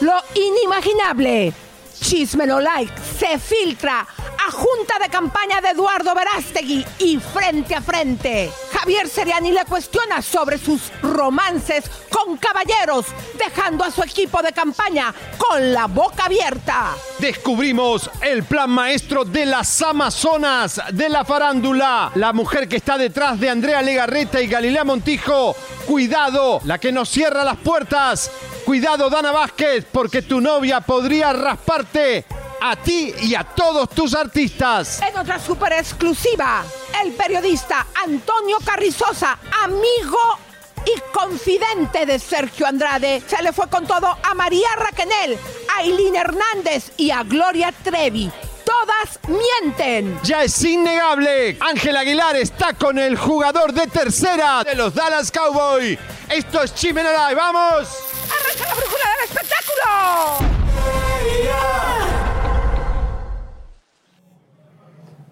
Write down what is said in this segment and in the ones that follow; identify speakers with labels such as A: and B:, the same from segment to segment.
A: Lo inimaginable. Chismelo like se filtra a junta de campaña de Eduardo Verástegui y frente a frente. Javier Seriani le cuestiona sobre sus romances con caballeros, dejando a su equipo de campaña con la boca abierta.
B: Descubrimos el plan maestro de las Amazonas de la farándula. La mujer que está detrás de Andrea Legarreta y Galilea Montijo. Cuidado, la que nos cierra las puertas. Cuidado, Dana Vázquez, porque tu novia podría rasparte a ti y a todos tus artistas.
A: En otra super exclusiva, el periodista Antonio Carrizosa, amigo y confidente de Sergio Andrade, se le fue con todo a María Raquenel, a Eileen Hernández y a Gloria Trevi. Todas mienten.
B: Ya es innegable. Ángel Aguilar está con el jugador de tercera de los Dallas Cowboys. Esto es Chimena Live. ¡Vamos!
A: ¡Arranca la brújula del espectáculo!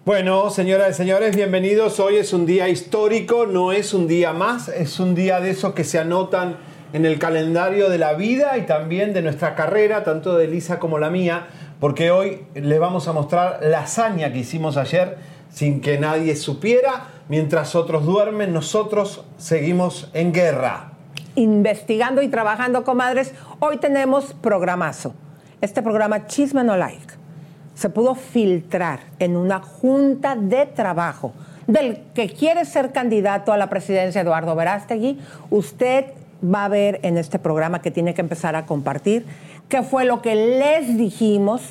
B: Bueno, señoras y señores, bienvenidos. Hoy es un día histórico, no es un día más, es un día de esos que se anotan en el calendario de la vida y también de nuestra carrera, tanto de Elisa como la mía, porque hoy les vamos a mostrar la hazaña que hicimos ayer sin que nadie supiera. Mientras otros duermen, nosotros seguimos en guerra.
A: Investigando y trabajando, comadres, hoy tenemos programazo. Este programa Chisme No Like se pudo filtrar en una junta de trabajo del que quiere ser candidato a la presidencia Eduardo Verástegui, usted va a ver en este programa que tiene que empezar a compartir qué fue lo que les dijimos,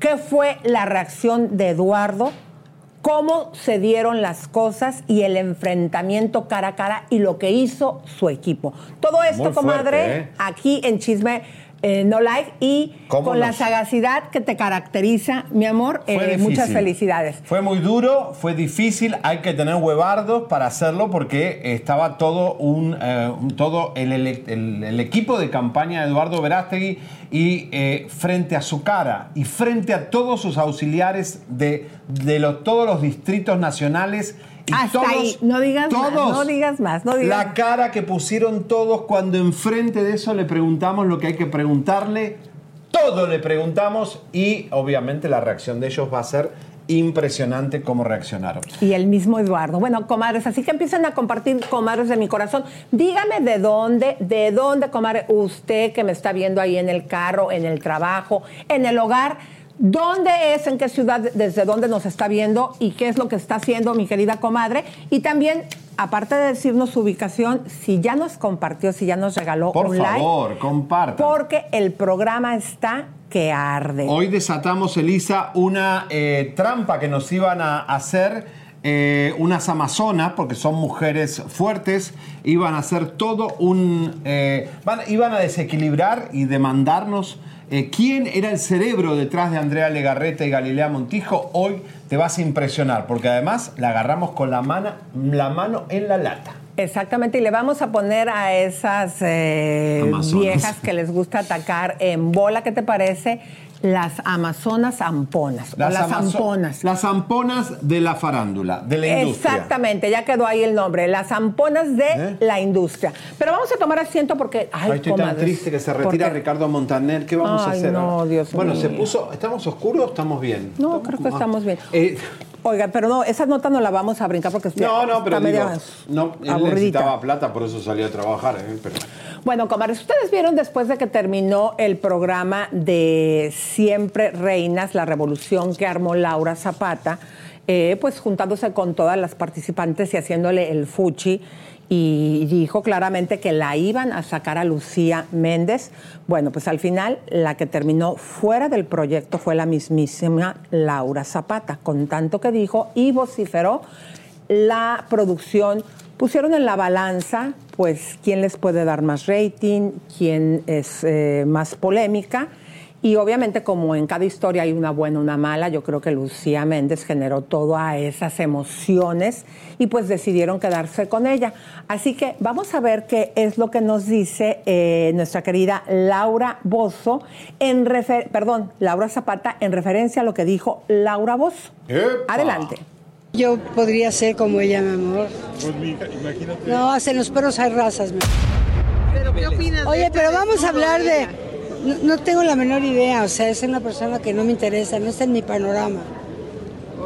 A: qué fue la reacción de Eduardo, cómo se dieron las cosas y el enfrentamiento cara a cara y lo que hizo su equipo. Todo esto,
B: fuerte,
A: comadre,
B: ¿eh?
A: aquí en Chisme eh, No Like y
B: ¿Cómo
A: con la sagacidad que te caracteriza, mi amor. Eh, muchas felicidades.
B: Fue muy duro, fue difícil, hay que tener huevardos para hacerlo porque estaba todo un, eh, todo el- el equipo de campaña de Eduardo Verástegui y eh, frente a su cara y frente a todos sus auxiliares de, de los- todos los distritos nacionales y
A: Hasta
B: todos,
A: ahí. No digas más,
B: todos,
A: no digas más, no digas
B: La cara que pusieron todos cuando enfrente de eso le preguntamos lo que hay que preguntarle, todo le preguntamos y obviamente la reacción de ellos va a ser impresionante cómo reaccionaron.
A: Y el mismo Eduardo. Bueno, comadres, así que empiezan a compartir, comadres de mi corazón. Dígame de dónde, de dónde, comadre, usted que me está viendo ahí en el carro, en el trabajo, en el hogar, ¿dónde es, en qué ciudad, desde dónde nos está viendo y qué es lo que está haciendo mi querida comadre? Y también, aparte de decirnos su ubicación, si ya nos compartió, si ya nos regaló
B: Por
A: un like,
B: favor, compartan.
A: porque el programa está que arde.
B: Hoy desatamos, Elisa, una eh, trampa que nos iban a hacer eh, unas amazonas, porque son mujeres fuertes, iban a hacer todo un... eh, van- iban a desequilibrar y demandarnos eh, quién era el cerebro detrás de Andrea Legarreta y Galilea Montijo. Hoy te vas a impresionar, porque además la agarramos con la, mana- la mano en la lata.
A: Exactamente, y le vamos a poner a esas eh, viejas que les gusta atacar en bola, ¿qué te parece? Las amazonas amponas, o las
B: amazo-
A: amponas.
B: Las amponas de la farándula, de la industria.
A: Exactamente, ya quedó ahí el nombre, las amponas de
B: ¿Eh?
A: la industria. Pero vamos a tomar asiento porque, ay,
B: Ay, estoy tan
A: comadres,
B: triste que se retira Ricardo Montaner. ¿Qué vamos a hacer?
A: no? Dios
B: bueno, se puso. ¿Estamos oscuros o estamos bien?
A: No, creo que
B: como-
A: estamos bien.
B: Eh,
A: Oiga, pero no, esa nota no la vamos a brincar porque
B: no, no, pero digo, no, él necesitaba plata, por eso salió a trabajar. eh, pero-
A: Bueno, comadres, ustedes vieron después de que terminó el programa de Siempre Reinas, la revolución que armó Laura Zapata, eh, pues juntándose con todas las participantes y haciéndole el fuchi y dijo claramente que la iban a sacar a Lucía Méndez. Bueno, pues al final la que terminó fuera del proyecto fue la mismísima Laura Zapata, con tanto que dijo y vociferó la producción. Pusieron en la balanza, pues, quién les puede dar más rating, quién es eh, más polémica. Y obviamente como en cada historia hay una buena, una mala, yo creo que Lucía Méndez generó todas esas emociones y pues decidieron quedarse con ella. Así que vamos a ver qué es lo que nos dice eh, nuestra querida Laura Bozo, en refer perdón, Laura Zapata, en referencia a lo que dijo Laura Bozo. Adelante.
C: Yo podría ser como ella, mi amor. No, hacen los perros hay razas. mi
D: ¿Pero qué opinas? de
C: Oye, pero vamos a hablar de... No, no tengo la menor idea, o sea, es una persona que no me interesa, no está en mi panorama.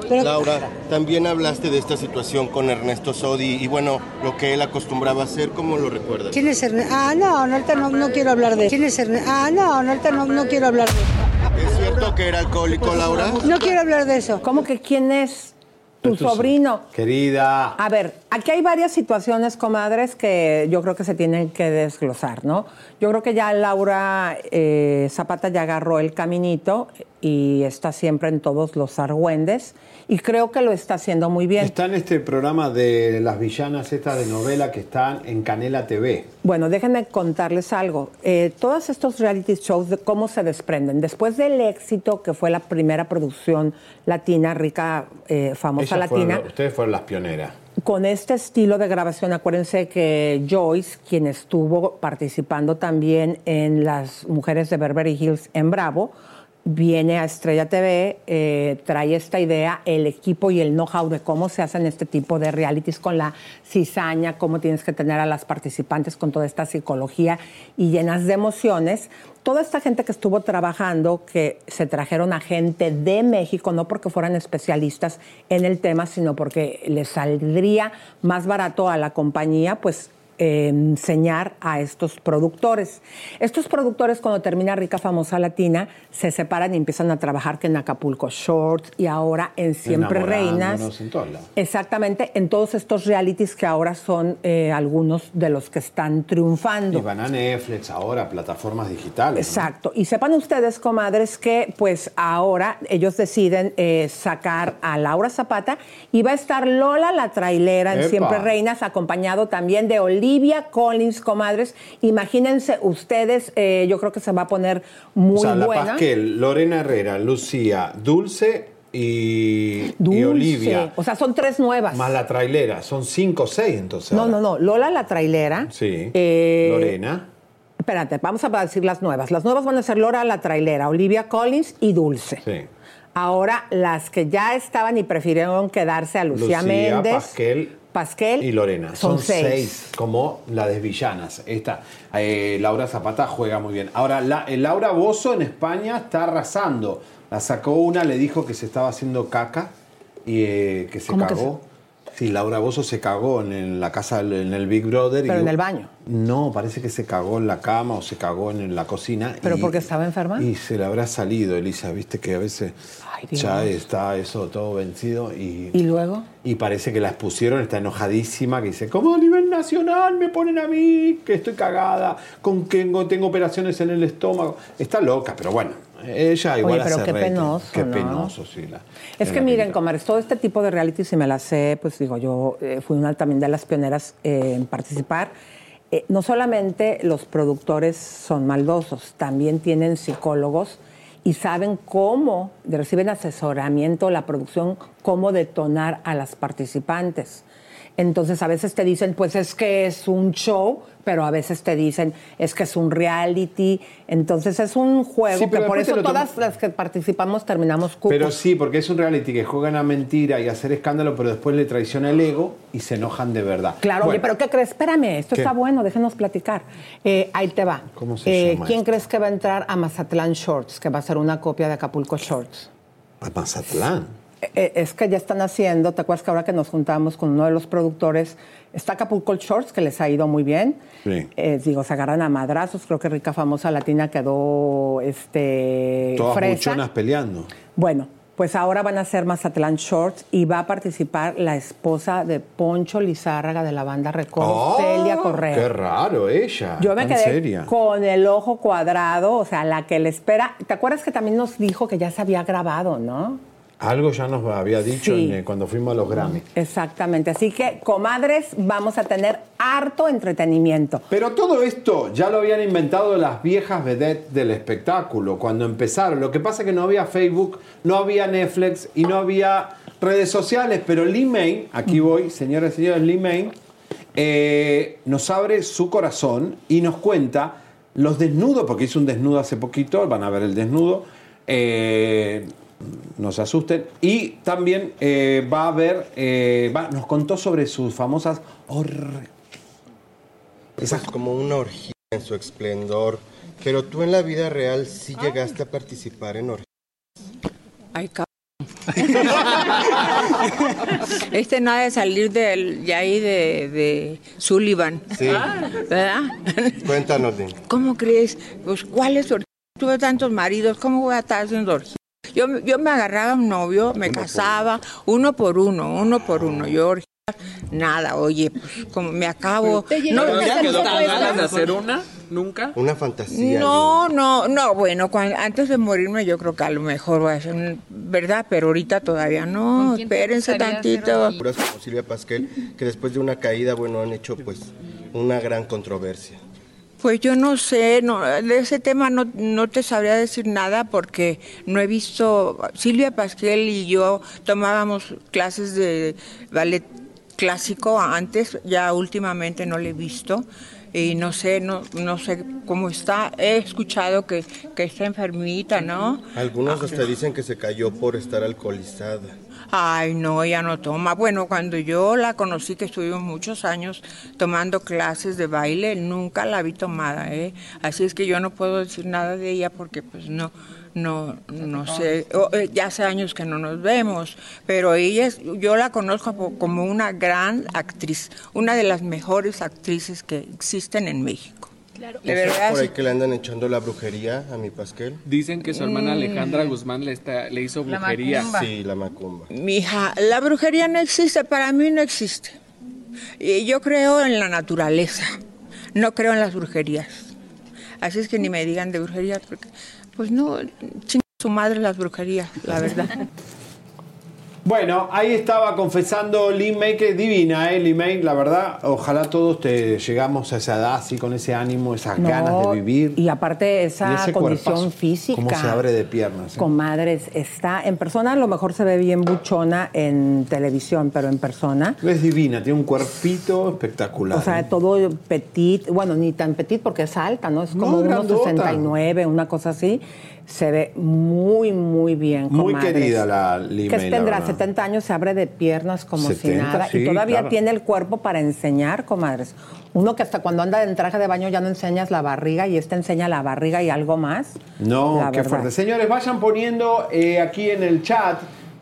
C: Pero,
E: Laura, también hablaste de esta situación con Ernesto Sodi y bueno, lo que él acostumbraba a hacer, ¿cómo lo recuerdas?
C: ¿Quién es Ernesto? Ah, no, no, ahorita no, no quiero hablar de ¿Quién es Ernesto? Ah, no, no, ahorita no, no quiero hablar de
E: ¿Es cierto que era alcohólico, Laura?
C: No quiero hablar de eso.
A: ¿Cómo que quién es tu sobrino?
B: Querida.
A: A ver, aquí hay varias situaciones, comadres, que yo creo que se tienen que desglosar, ¿no? Yo creo que ya Laura eh, Zapata ya agarró el caminito y está siempre en todos los argüendes y creo que lo está haciendo muy bien.
B: Está en este programa de las villanas estas de novela que están en Canela TV.
A: Bueno, déjenme contarles algo. Eh, todos estos reality shows, de cómo se desprenden. Después del éxito que fue la primera producción latina, rica, eh, famosa
B: Ellas fueron-
A: latina,
B: ustedes fueron las pioneras.
A: con este estilo de grabación, acuérdense que Joyce, quien estuvo participando también en las mujeres de Beverly Hills en Bravo, viene a Estrella TV, eh, trae esta idea, el equipo y el know-how de cómo se hacen este tipo de realities con la cizaña, cómo tienes que tener a las participantes con toda esta psicología y llenas de emociones. Toda esta gente que estuvo trabajando, que se trajeron a gente de México, no porque fueran especialistas en el tema, sino porque les saldría más barato a la compañía, pues eh, enseñar a estos productores. Estos productores cuando termina Rica Famosa Latina se separan y empiezan a trabajar que en Acapulco Shorts y ahora en Siempre Reinas.
B: En.
A: Exactamente, en todos estos realities que ahora son eh, algunos de los que están triunfando.
B: Y van a Netflix ahora, plataformas digitales. ¿no?
A: Exacto. Y sepan ustedes, comadres, que pues ahora ellos deciden eh, sacar a Laura Zapata y va a estar Lola la trailera en
B: ¡Epa!
A: Siempre Reinas, acompañado también de Olivia Collins, comadres. Imagínense ustedes, eh, yo creo que se va a poner muy
B: o sea, la
A: buena.
B: Pasquel, Lorena Herrera, Lucía, Dulce y, Olivia.
A: O sea, son tres nuevas.
B: Más la trailera. Son cinco o seis entonces.
A: No,
B: ahora.
A: no, no. Lola la trailera.
B: Sí.
A: Eh,
B: Lorena.
A: Espérate, vamos a decir las nuevas. Las nuevas van a ser Laura la trailera, Olivia Collins y Dulce.
B: Sí.
A: Ahora, las que ya estaban y prefirieron quedarse a Lucía,
B: Lucía,
A: Méndez.
B: Pasquel,
A: Pasquel
B: Y Lorena.
A: Son,
B: Son,
A: seis.
B: seis. como la de villanas. Esta, eh, Laura Zapata juega muy bien. Ahora, la, eh, Laura Bozo en España está arrasando. La sacó una, le dijo que se estaba haciendo caca y eh, que se
A: ¿Cómo que
B: cagó. Sí, Laura Bozo se cagó en, la casa, en el Big Brother.
A: Pero
B: y-
A: en el baño.
B: No, parece que se cagó en la cama o se cagó en la cocina.
A: ¿Pero
B: y-
A: porque estaba enferma?
B: Y se le habrá salido, Elisa. Viste que a veces
A: Ay,
B: ya está eso todo vencido y...
A: ¿Y luego?
B: Y parece que la expusieron, está enojadísima, que dice, ¿cómo a nivel nacional me ponen a mí? Que estoy cagada, con que tengo operaciones en el estómago. Está loca, pero bueno, ella igual
A: Oye, pero
B: hace
A: qué
B: rating.
A: penoso,
B: Qué
A: ¿no?
B: penoso, sí. la-
A: Es
B: la
A: que miren, comadres, todo este tipo de reality, si me las sé, pues digo, yo eh, fui una también de las pioneras eh, en participar. Eh, no solamente los productores son maldosos, también tienen psicólogos y saben cómo, reciben asesoramiento, la producción, cómo detonar a las participantes. Entonces a veces te dicen, pues es que es un show, pero a veces te dicen, es que es un reality. Entonces es un juego
B: Sí,
A: que por eso todas las que participamos terminamos cupos.
B: Pero sí, porque es un reality que juegan a mentira y a hacer escándalo, pero después le traiciona el ego y se enojan de verdad.
A: Claro, oye, pero ¿qué crees? Espérame, esto
B: ¿Qué?
A: está bueno, déjenos platicar. Eh, ahí te va.
B: ¿Cómo se
A: Eh,
B: llama
A: ¿Quién
B: esto?
A: crees que va a entrar a Mazatlán Shorts, que va a ser una copia de Acapulco Shorts?
B: A Mazatlán.
A: Eh, es que ya están haciendo, ¿te acuerdas que ahora que nos juntamos con uno de los productores, está Acapulco Shorts, que les ha ido muy bien?
B: Sí.
A: Eh, digo, se agarran a madrazos, creo que Rica Famosa Latina quedó este,
B: Todas
A: fresa.
B: peleando.
A: Bueno, pues ahora van a hacer Mazatlán Shorts y va a participar la esposa de Poncho Lizárraga de la banda Recodo, Celia Correa.
B: Oh, Qué raro ella.
A: Yo me quedé
B: seria.
A: con el ojo cuadrado, o sea, la que le espera. ¿Te acuerdas que también nos dijo que ya se había grabado, no?
B: Algo ya nos había dicho
A: Sí.
B: en, eh, cuando fuimos a los Grammy.
A: Exactamente. Así que, comadres, vamos a tener harto entretenimiento.
B: Pero todo esto ya lo habían inventado las viejas vedettes del espectáculo cuando empezaron. Lo que pasa es que no había Facebook, no había Netflix y no había redes sociales. Pero Lee May, aquí voy, señoras y señores, Lee May, eh, nos abre su corazón y nos cuenta los desnudos, porque hizo un desnudo hace poquito, van a ver el desnudo. eh, no se asusten. Y también eh, va a ver, eh, va- nos contó sobre sus famosas or-
E: Esas como una orgía en su esplendor. Pero tú en la vida real sí llegaste a participar en orgías.
F: Ay, cabrón. Este no ha de salir del- de ahí de, de Sullivan.
E: Sí.
F: ¿Verdad?
E: Cuéntanos, Lin.
F: ¿Cómo crees? Pues, ¿cuál es orgía? Tuve tantos maridos, ¿cómo voy a estar haciendo orgía? Yo, yo me agarraba un novio, me casaba, uno por uno, uno por uno. Yo nada, oye, pues como me acabo. No,
G: ¿No te
F: no,
G: ganas de hacer una? ¿Nunca?
E: Una fantasía.
F: No, no, no, bueno, antes de morirme yo creo que a lo mejor voy a hacer, un- ¿verdad? Pero ahorita todavía no, espérense tantito.
E: Como Silvia Pasquel, que después de una caída, bueno, han hecho pues una gran controversia.
F: Pues yo no sé, no, de ese tema no, no te sabría decir nada porque no he visto, Silvia Pasquel y yo tomábamos clases de ballet clásico antes, ya últimamente no le he visto y no sé, no, no sé cómo está, he escuchado que, que está enfermita, ¿no?
E: Algunos hasta dicen que se cayó por estar alcoholizada.
F: Ay, no, ella no toma. Bueno, cuando yo la conocí, que estuvimos muchos años tomando clases de baile, nunca la vi tomada, ¿eh? Así es que yo no puedo decir nada de ella porque pues no, no, no sé. O, eh, ya hace años que no nos vemos, pero ella, es- yo la conozco como una gran actriz, una de las mejores actrices que existen en México. De
E: ¿No será
F: verdad,
E: por ahí que le andan echando la brujería a mi Pasquel?
G: Dicen que su hermana Alejandra Guzmán le, está, le hizo brujería.
E: Sí, la macumba.
F: Mija, la brujería no existe, para mí no existe. Y yo creo en la naturaleza, no creo en las brujerías. Así es que ni me digan de brujerías, porque, pues no, chinga su madre las brujerías, la verdad.
B: Bueno, ahí estaba confesando Lee May, que es divina, ¿eh? May, la verdad, ojalá todos te llegamos a esa edad así, con ese ánimo, esas
A: No,
B: ganas de vivir.
A: Y aparte esa
B: Y
A: condición
B: cuerpazo,
A: física.
B: cómo se abre de piernas, ¿eh?
A: Comadres, está en persona, a lo mejor se ve bien buchona en televisión, pero en persona.
B: Es divina, tiene un cuerpito espectacular.
A: O sea,
B: ¿eh?
A: todo petit, bueno, ni tan petit porque es alta, ¿no? Es
B: No,
A: como
B: grandota.
A: 1,69, una cosa así. Se ve muy, muy bien,
B: Muy
A: comadres.
B: querida la Lee
A: Que
B: la
A: tendrá
B: verdad.
A: 70 años, se abre de piernas como
B: 70,
A: si nada.
B: sí,
A: y todavía
B: claro.
A: tiene el cuerpo para enseñar, comadres. Uno que hasta cuando anda en traje de baño ya no enseñas la barriga y este enseña la barriga y algo más.
B: No,
A: La
B: qué
A: verdad.
B: fuerte. Señores, vayan poniendo eh, aquí en el chat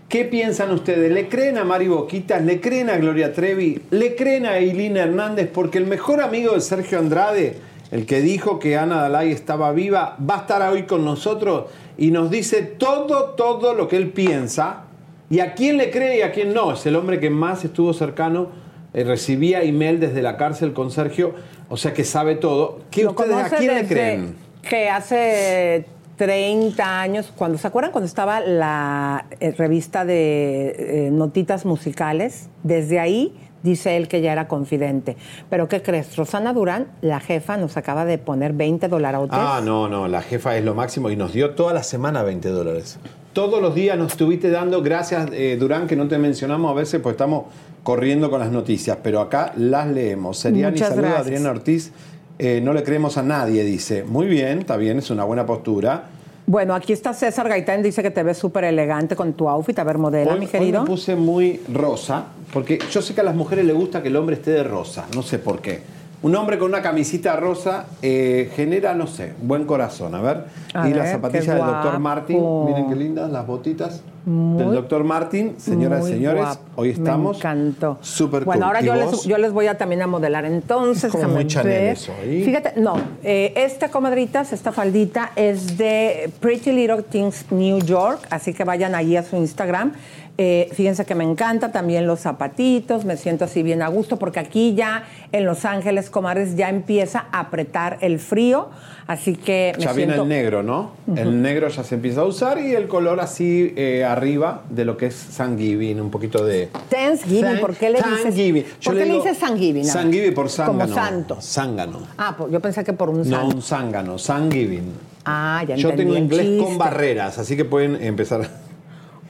B: qué piensan ustedes. ¿Le creen a Mari Boquitas? ¿Le creen a Gloria Trevi? ¿Le creen a Eileen Hernández? Porque el mejor amigo de Sergio Andrade, el que dijo que Ana Dalai estaba viva, va a estar hoy con nosotros y nos dice todo, todo lo que él piensa. Y a quién le cree y a quién no. Es el hombre que más estuvo cercano, eh, recibía email desde la cárcel con Sergio, o sea que sabe todo. ¿Qué
A: Lo
B: ustedes a quién le creen?
A: Que hace 30 años, cuando se acuerdan cuando estaba la eh, revista de eh, notitas musicales, desde ahí dice él que ya era confidente. Pero ¿qué crees? Rosana Durán, la jefa, nos acaba de poner 20 dolarotes.
B: Ah, no, no, la jefa es lo máximo y nos dio toda la semana 20 dólares. Todos los días nos estuviste dando, gracias eh, Durán, que no te mencionamos a veces, pues estamos corriendo con las noticias, pero acá las leemos. Seriani
A: Muchas
B: saluda a. Adriana Ortiz, eh, no le creemos a nadie, dice. Muy bien, está bien, es una buena postura.
A: Bueno, aquí está César Gaitán, dice que te ves súper elegante con tu outfit. A ver, modela,
B: Hoy,
A: mi
B: hoy
A: querido.
B: me puse muy rosa, porque yo sé que a las mujeres les gusta que el hombre esté de rosa, no sé por qué. Un hombre con una camisita rosa eh, genera, no sé, buen corazón. A ver.
A: A
B: y
A: ver,
B: las zapatillas del doctor. Martin. Miren qué lindas, las botitas
A: Muy-
B: del doctor Martin. Señoras y señores,
A: guapo.
B: hoy estamos.
A: Me encantó.
B: Súper
A: Bueno,
B: cool.
A: ahora
B: ¿Y
A: yo les, yo les voy a también a modelar entonces.
B: Es como
A: déjame
B: muy Chanel eso, ¿eh?
A: Fíjate, no, eh, esta comadritas, esta faldita es de Pretty Little Things New York, así que vayan allí a su Instagram. Eh, fíjense que me encanta también los zapatitos, me siento así bien a gusto, porque aquí ya en Los Ángeles, comadres, ya empieza a apretar el frío, así que me
B: Ya viene el negro, ¿no? El negro ya se empieza a usar y el color así eh, arriba de lo que es Thanksgiving, un poquito de...
A: Thanksgiving, ¿por qué le dices?
B: Thanksgiving. Yo
A: ¿Por qué le dices Thanksgiving?
B: Thanksgiving por zángano.
A: Como santo.
B: Zángano.
A: Ah, pues yo pensé que por un
B: No,
A: santo.
B: un zángano, Thanksgiving.
A: Ah, ya
B: Yo
A: entendí
B: tengo
A: el
B: inglés con barreras, así que pueden empezar.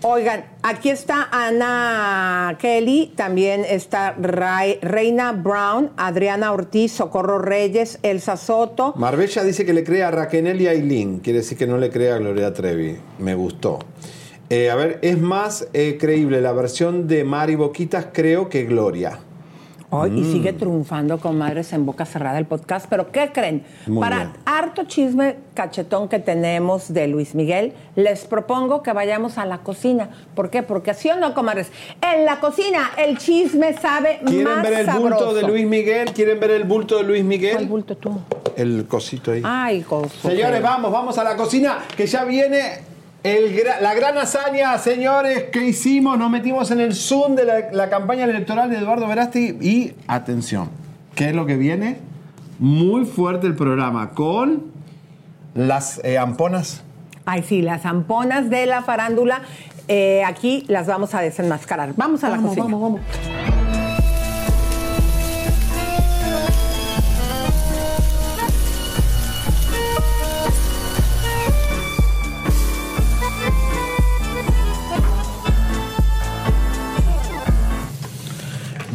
A: Oigan, aquí está Ana Kelly, también está Rai- Reina Brown, Adriana Ortiz, Socorro Reyes, Elsa Soto.
B: Marbella dice que le cree a Raquel y Aileen. Quiere decir que no le cree a Gloria Trevi. Me gustó. Eh, a ver, es más eh, creíble la versión de Mari Boquitas, creo, que Gloria.
A: Hoy, Y
B: Mm.
A: sigue triunfando con Madres en Boca Cerrada el podcast. Pero ¿qué creen?
B: Muy
A: Para
B: bien.
A: harto chisme cachetón que tenemos de Luis Miguel, les propongo que vayamos a la cocina. ¿Por qué? Porque así o no, comadres. En la cocina el chisme sabe
B: ¿Quieren
A: más
B: ver el
A: sabroso.
B: bulto de Luis Miguel? ¿Quieren ver el bulto de Luis Miguel?
A: ¿Cuál bulto tú?
B: El cosito ahí.
A: Ay, gozo.
B: Señores, vamos, vamos a la cocina, que ya viene el gra- la gran hazaña, señores, que hicimos. Nos metimos en el Zoom de la, la campaña electoral de Eduardo Verasti. Y atención, ¿qué es lo que viene? Muy fuerte el programa con las eh, amponas.
A: Ay, sí, las zamponas de la farándula. eh, aquí las vamos a desenmascarar. Vamos a la
B: Vamos,
A: cocina.
B: vamos, vamos.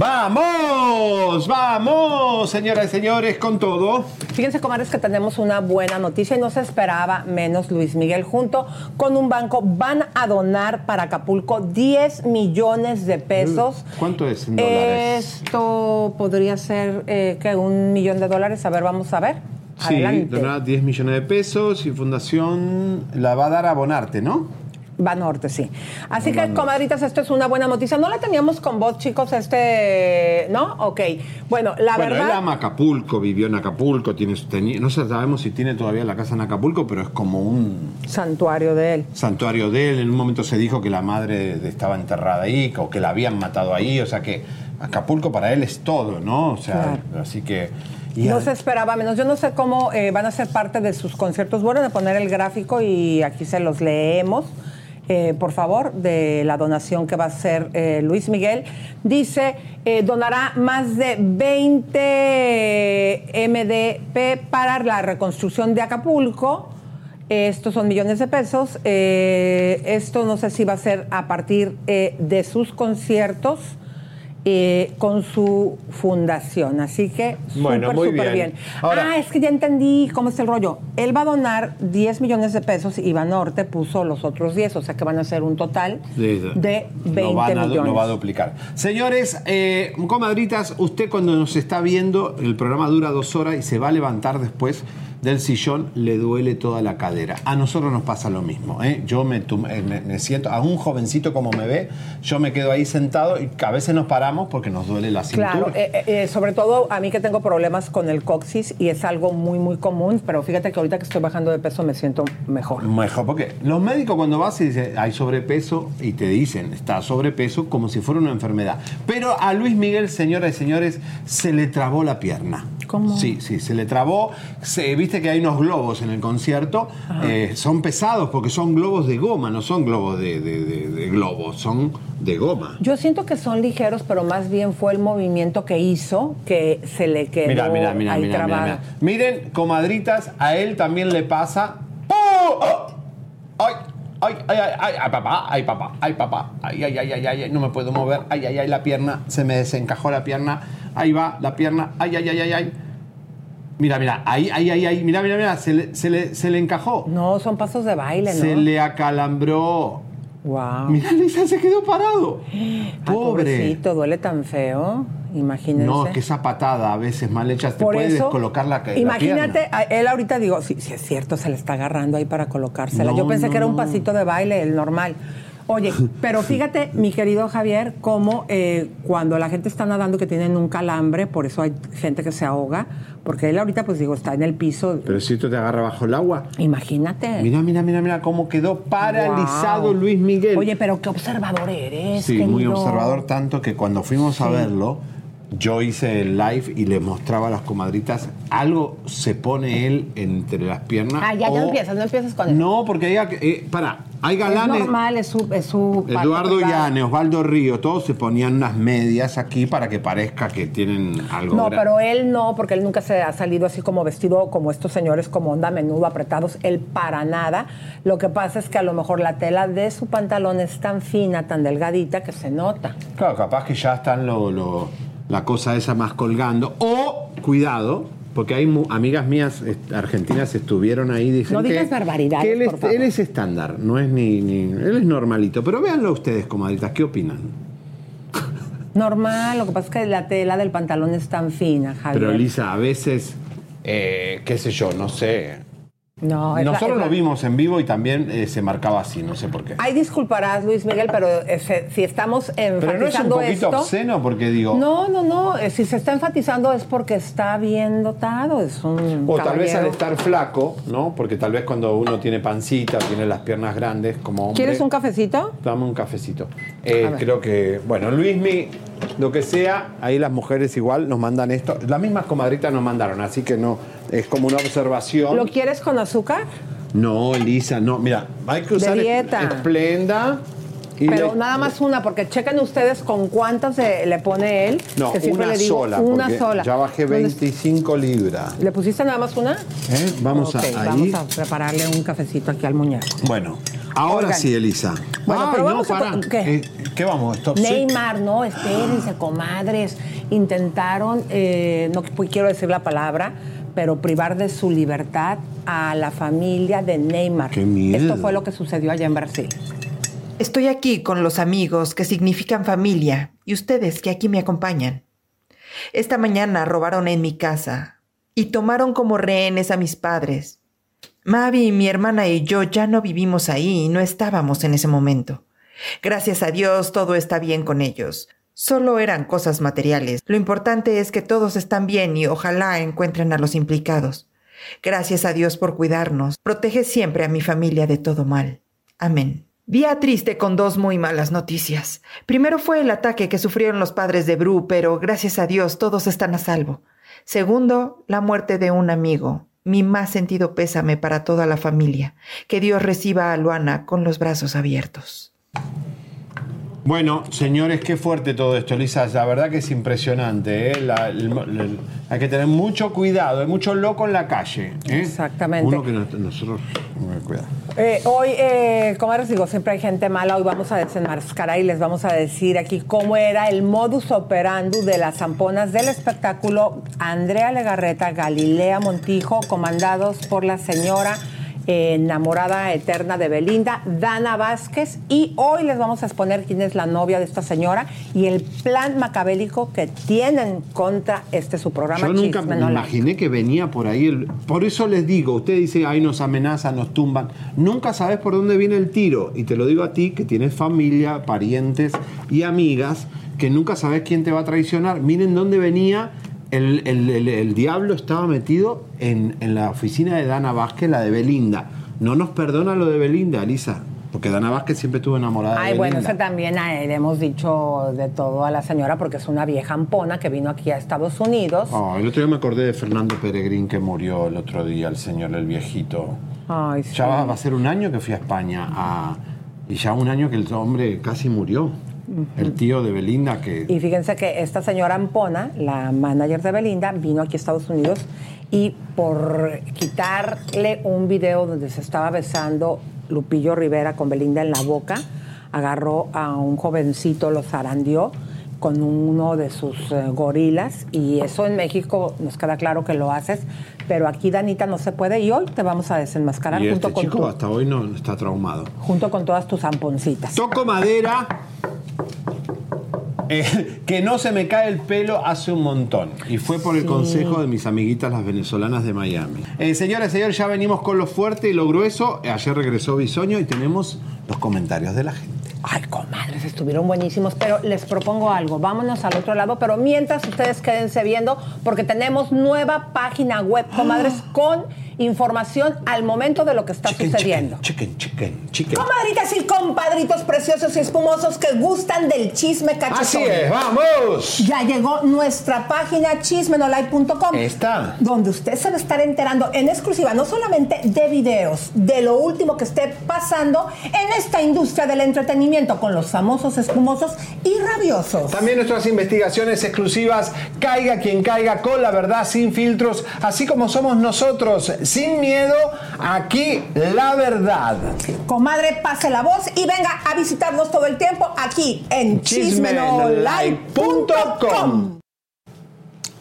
B: ¡Vamos! ¡Vamos! Señoras y señores, con todo.
A: Fíjense, comadres, que tenemos una buena noticia y no se esperaba menos Luis Miguel junto con un banco. Van a donar para Acapulco 10 millones de pesos.
B: ¿Cuánto es en dólares?
A: Esto podría ser eh, que un millón de dólares. A ver, vamos a ver.
B: Sí,
A: Adelante.
B: donará 10 millones de pesos y Fundación la va a dar a Bonarte, ¿no?
A: Va norte, sí. Así que, comadritas, esto es una buena noticia. No la teníamos con vos, chicos, este. ¿No? Ok. Bueno, la
B: bueno,
A: verdad.
B: él ama Acapulco, vivió en Acapulco, tiene, tenía- no sabemos si tiene todavía la casa en Acapulco, pero es como un
A: Santuario de él.
B: santuario de él. En un momento se dijo que la madre estaba enterrada ahí, o que la habían matado ahí, o sea que Acapulco para él es todo, ¿no? O sea, así que... y
A: No se esperaba menos. Yo no sé cómo eh, van a ser parte de sus conciertos. Vuelven a poner el gráfico y aquí se los leemos. Eh, por favor, de la donación que va a hacer eh, Luis Miguel. Dice, eh, donará más de 20 MDP para la reconstrucción de Acapulco. Estos son millones de pesos. Esto no sé si va a ser a partir de sus conciertos eh, con su fundación. Así que
B: Bueno,
A: súper,
B: muy
A: súper
B: bien.
A: bien.
B: Ahora-
A: ah, es que ya entendí cómo es el rollo. Él va a donar 10 millones de pesos y Banorte puso los otros 10, o sea que van a ser un total
B: de,
A: de 20
B: lo, van a-
A: millones.
B: lo va a duplicar. Señores, eh, comadritas, usted cuando nos está viendo, el programa dura dos horas y se va a levantar después del sillón, le duele toda la cadera. A nosotros nos pasa lo mismo. ¿eh? Yo me, eh, me- me siento, a un jovencito como me ve, yo me quedo ahí sentado y a veces nos paramos porque nos duele la cintura.
A: Claro, eh, eh, eh, sobre todo a mí que tengo problemas con el coxis y es algo muy, muy común, pero fíjate que ahorita que estoy bajando de peso me siento mejor.
B: Mejor, porque los médicos cuando vas y dicen hay sobrepeso y te dicen está sobrepeso como si fuera una enfermedad. Pero a Luis Miguel, señoras y señores, se le trabó la pierna.
A: ¿Cómo?
B: Sí, sí, se le trabó. Se- Viste que hay unos globos en el concierto. eh, son pesados porque son globos de goma, no son globos de, de- de- de globos, son de goma.
A: Yo siento que son ligeros, pero más bien fue el movimiento que hizo que se le quedó
B: Mira, mira, mira,
A: ahí trabado.
B: Miren, comadritas, a él también le pasa. ¡Oh! ¡Oh! ¡Ay! ¡Ay, ay, ay, papá! ¡Ay, papá! ¡Ay, papá! ¡Ay, ay, ay, ay, ay! No me puedo mover. ¡Ay, ay, ay! La pierna. Se me desencajó la pierna. Ahí va, la pierna. ¡Ay, ay, ay, ay, ay! Mira, mira. Ahí, ahí, ahí, ahí. Mira, mira, mira. Se le, se le, se le encajó.
A: No, son pasos de baile, ¿no?
B: Se le acalambró.
A: Wow.
B: Mira, Lisa se quedó parado.
A: Ay,
B: Pobre.
A: pobrecito, duele tan feo. Imagínense.
B: No, que esa patada a veces mal hecha te
A: Por
B: puede
A: eso,
B: descolocar la, la
A: Imagínate,
B: pierna.
A: a- él ahorita digo, sí, sí es cierto, se le está agarrando ahí para colocársela.
B: No,
A: Yo pensé
B: no,
A: que era un pasito de baile, el normal. Oye, pero fíjate, mi querido Javier, cómo eh, cuando la gente está nadando que tienen un calambre, por eso hay gente que se ahoga, porque él ahorita, pues digo, está en el piso.
B: Pero si esto te agarra bajo el agua.
A: Imagínate.
B: Mira, mira, mira, mira cómo quedó paralizado
A: Wow.
B: Luis Miguel.
A: Oye, pero qué observador eres.
B: Sí, muy
A: querido.
B: observador, tanto que cuando fuimos a verlo, yo hice el live y le mostraba a las comadritas, algo se pone él entre las piernas.
A: Ah, ya, no empiezas, no empieces con eso.
B: No, porque hay, eh, para, hay
A: Es
B: galanes.
A: normal, es su. Es su
B: Eduardo. Llane, Osvaldo Río, todos se ponían unas medias aquí para que parezca que tienen algo.
A: No, pero él no, porque él nunca se ha salido así como vestido como estos señores, como onda menudo, apretados. Él para nada. Lo que pasa es que a lo mejor la tela de su pantalón es tan fina, tan delgadita, que se nota.
B: Claro, capaz que ya están lo, lo- la cosa esa más colgando. O, cuidado, porque hay mu- amigas mías argentinas estuvieron ahí dicen
A: No digas barbaridades,
B: que él, es,
A: por favor.
B: él es estándar, no es ni, ni- Él es normalito. Pero véanlo ustedes, comadritas, ¿qué opinan?
A: Normal, lo que pasa es que la tela del pantalón es tan fina, Javier.
B: Pero Lisa, a veces, eh, qué sé yo, no sé.
A: No, es la-
B: Nosotros
A: es la-
B: lo vimos en vivo y también eh, se marcaba así, no sé por qué.
A: Ay, disculparás, Luis Miguel, pero eh, se- si estamos
B: Pero no es un
A: enfatizando
B: poquito
A: esto...
B: obsceno porque digo...
A: No, no, no. eh, Si se está enfatizando es porque está bien dotado. Es un
B: O tal vez al estar flaco, ¿no? Porque tal vez cuando uno tiene pancita, tiene las piernas grandes como hombre.
A: ¿Quieres un cafecito?
B: Dame un cafecito. Creo que, bueno, Luismi, lo que sea, ahí las mujeres igual nos mandan esto. Las mismas comadritas nos mandaron, así que no, es como una observación.
A: ¿Lo quieres con azúcar?
B: No, Lisa, no. Mira, hay que usar
A: dieta.
B: Esplenda. y
A: Pero
B: le-
A: nada más una, porque chequen ustedes con cuántas de- le pone él.
B: No,
A: que siempre
B: una
A: le digo,
B: sola.
A: Una sola.
B: Ya bajé
A: ¿Dónde
B: 25 libras.
A: ¿Le pusiste nada más una?
B: ¿Eh? Vamos a ahí.
A: Vamos a prepararle un cafecito aquí al muñeco.
B: Bueno, ahora
A: Oigan.
B: sí, Elisa.
A: Bueno,
B: Ay,
A: pero
B: no,
A: vamos a
B: para.
A: co- ¿qué?
B: Eh, ¿Qué vamos? Stop.
A: Neymar, no, espérense, comadres. Intentaron, eh, no qu- quiero decir la palabra, pero privar de su libertad a la familia de Neymar.
B: Qué miedo.
A: Esto fue lo que sucedió allá en Brasil.
H: Estoy aquí con los amigos que significan familia y ustedes que aquí me acompañan. Esta mañana robaron en mi casa y tomaron como rehenes a mis padres. Mavi, mi hermana y yo ya no vivimos ahí y no estábamos en ese momento. Gracias a Dios todo está bien con ellos. Solo eran cosas materiales. Lo importante es que todos están bien y ojalá encuentren a los implicados. Gracias a Dios por cuidarnos. Protege siempre a mi familia de todo mal. Amén. Día triste con dos muy malas noticias. Primero fue el ataque que sufrieron los padres de Bru, pero gracias a Dios todos están a salvo. Segundo, la muerte de un amigo. Mi más sentido pésame para toda la familia. Que Dios reciba a Luana con los brazos abiertos.
B: Bueno, señores, qué fuerte todo esto, Lisa. La verdad que es impresionante. ¿eh? La- el- el- hay que tener mucho cuidado. Hay mucho loco en la calle. ¿eh?
A: Exactamente.
B: Uno que nos- nosotros. Cuidado.
A: Eh, hoy, eh, como les digo, siempre hay gente mala. Hoy vamos a desenmascarar y les vamos a decir aquí cómo era el modus operandi de las zamponas del espectáculo Andrea Legarreta, Galilea Montijo, comandados por la señora enamorada eterna de Belinda, Dana Vázquez. Y hoy les vamos a exponer quién es la novia de esta señora y el plan macabélico que tienen contra este su programa.
B: Yo nunca
A: Chisme
B: me
A: No Like.
B: imaginé que venía por ahí. el- por eso les digo, usted dice, ay, nos amenazan, nos tumban. Nunca sabes por dónde viene el tiro. Y te lo digo a ti, que tienes familia, parientes y amigas, que nunca sabes quién te va a traicionar. Miren dónde venía. El, el- el- el diablo estaba metido en, en la oficina de Dana Vázquez, la de Belinda. No nos perdona lo de Belinda, Lisa. Porque Dana Vázquez siempre estuvo enamorada
A: Ay,
B: de
A: bueno,
B: Belinda.
A: es que también a él hemos dicho de todo a la señora porque es una vieja ampona que vino aquí a Estados Unidos.
B: Oh, el otro día me acordé de Fernando Peregrín que murió el otro día, el señor, el viejito.
A: Ay, sí.
B: Ya va, va a ser un año que fui a España a- y ya un año que el hombre casi murió. El tío de Belinda que...
A: Y fíjense que esta señora Ampona, la manager de Belinda, vino aquí a Estados Unidos y por quitarle un video donde se estaba besando Lupillo Rivera con Belinda en la boca, agarró a un jovencito, lo zarandeó con uno de sus eh, gorilas y eso en México nos queda claro que lo haces, pero aquí Danita no se puede y hoy te vamos a desenmascarar
B: y
A: junto,
B: este
A: con
B: chico
A: tu-
B: hasta hoy no está traumado.
A: junto con todas tus amponcitas.
B: Toco madera. Eh, que no se me cae el pelo hace un montón. Y fue por el
A: Sí.
B: consejo de mis amiguitas las venezolanas de Miami. Eh, señores, señores, ya venimos con lo fuerte y lo grueso. Ayer regresó Bisoño y tenemos los comentarios de la gente.
A: Ay, comadres, estuvieron buenísimos, pero les propongo algo. Vámonos al otro lado, pero mientras ustedes quédense viendo, porque tenemos nueva página web, comadres, con información al momento de lo que está sucediendo.
B: Chicken, chicken, chicken.
A: Comadritas y compadritos preciosos y espumosos que gustan del chisme cachetón.
B: Así es, vamos.
A: Ya llegó nuestra página chismenolive.com.
B: Está.
A: Donde usted se va a estar enterando en exclusiva, no solamente de videos, de lo último que esté pasando en esta industria del entretenimiento con los famosos espumosos y rabiosos.
B: También nuestras investigaciones exclusivas, caiga quien caiga, con la verdad, sin filtros, así como somos nosotros, sin miedo, aquí la verdad.
A: Comadre, pase la voz y venga a visitarnos todo el tiempo aquí en chismenolive.com.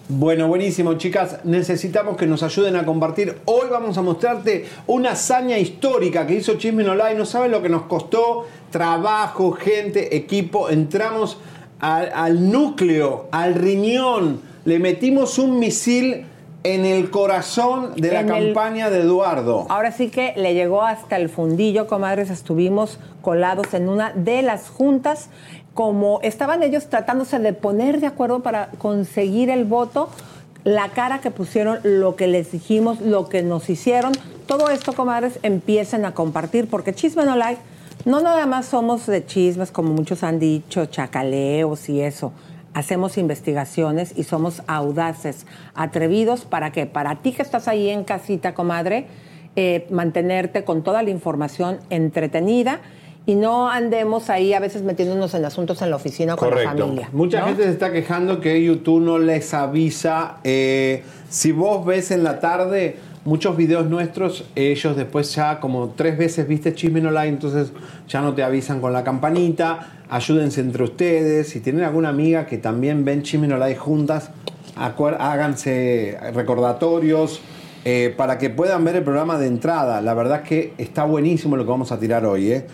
B: Bueno, buenísimo, chicas. Necesitamos que nos ayuden a compartir. Hoy vamos a mostrarte una hazaña histórica que hizo Chismen Online. No saben lo que nos costó. Trabajo, gente, equipo. Entramos al, al núcleo, al riñón. Le metimos un misil en el corazón de la
A: En el-
B: campaña de Eduardo.
A: Ahora sí que le llegó hasta el fundillo, comadres. Estuvimos colados en una de las juntas. Como estaban ellos tratándose de poner de acuerdo para conseguir el voto, la cara que pusieron, lo que les dijimos, lo que nos hicieron, todo esto, comadres, empiecen a compartir, porque Chisme No Like no nada más somos de chismes, como muchos han dicho, chacaleos y eso. Hacemos investigaciones y somos audaces, atrevidos, ¿para qué? Para ti que estás ahí en casita, comadre, eh, mantenerte con toda la información entretenida y no andemos ahí a veces metiéndonos en asuntos en la oficina o con la familia.
B: Mucha
A: ¿no?
B: gente se está quejando que YouTube no les avisa. eh, si vos ves en la tarde muchos videos nuestros, ellos después ya como tres veces viste Chismen Online, entonces ya no te avisan con la campanita. Ayúdense entre ustedes. Si tienen alguna amiga que también ven Chismen Online juntas, háganse recordatorios. eh, para que puedan ver el programa de entrada. La verdad es que está buenísimo lo que vamos a tirar hoy. ¿eh?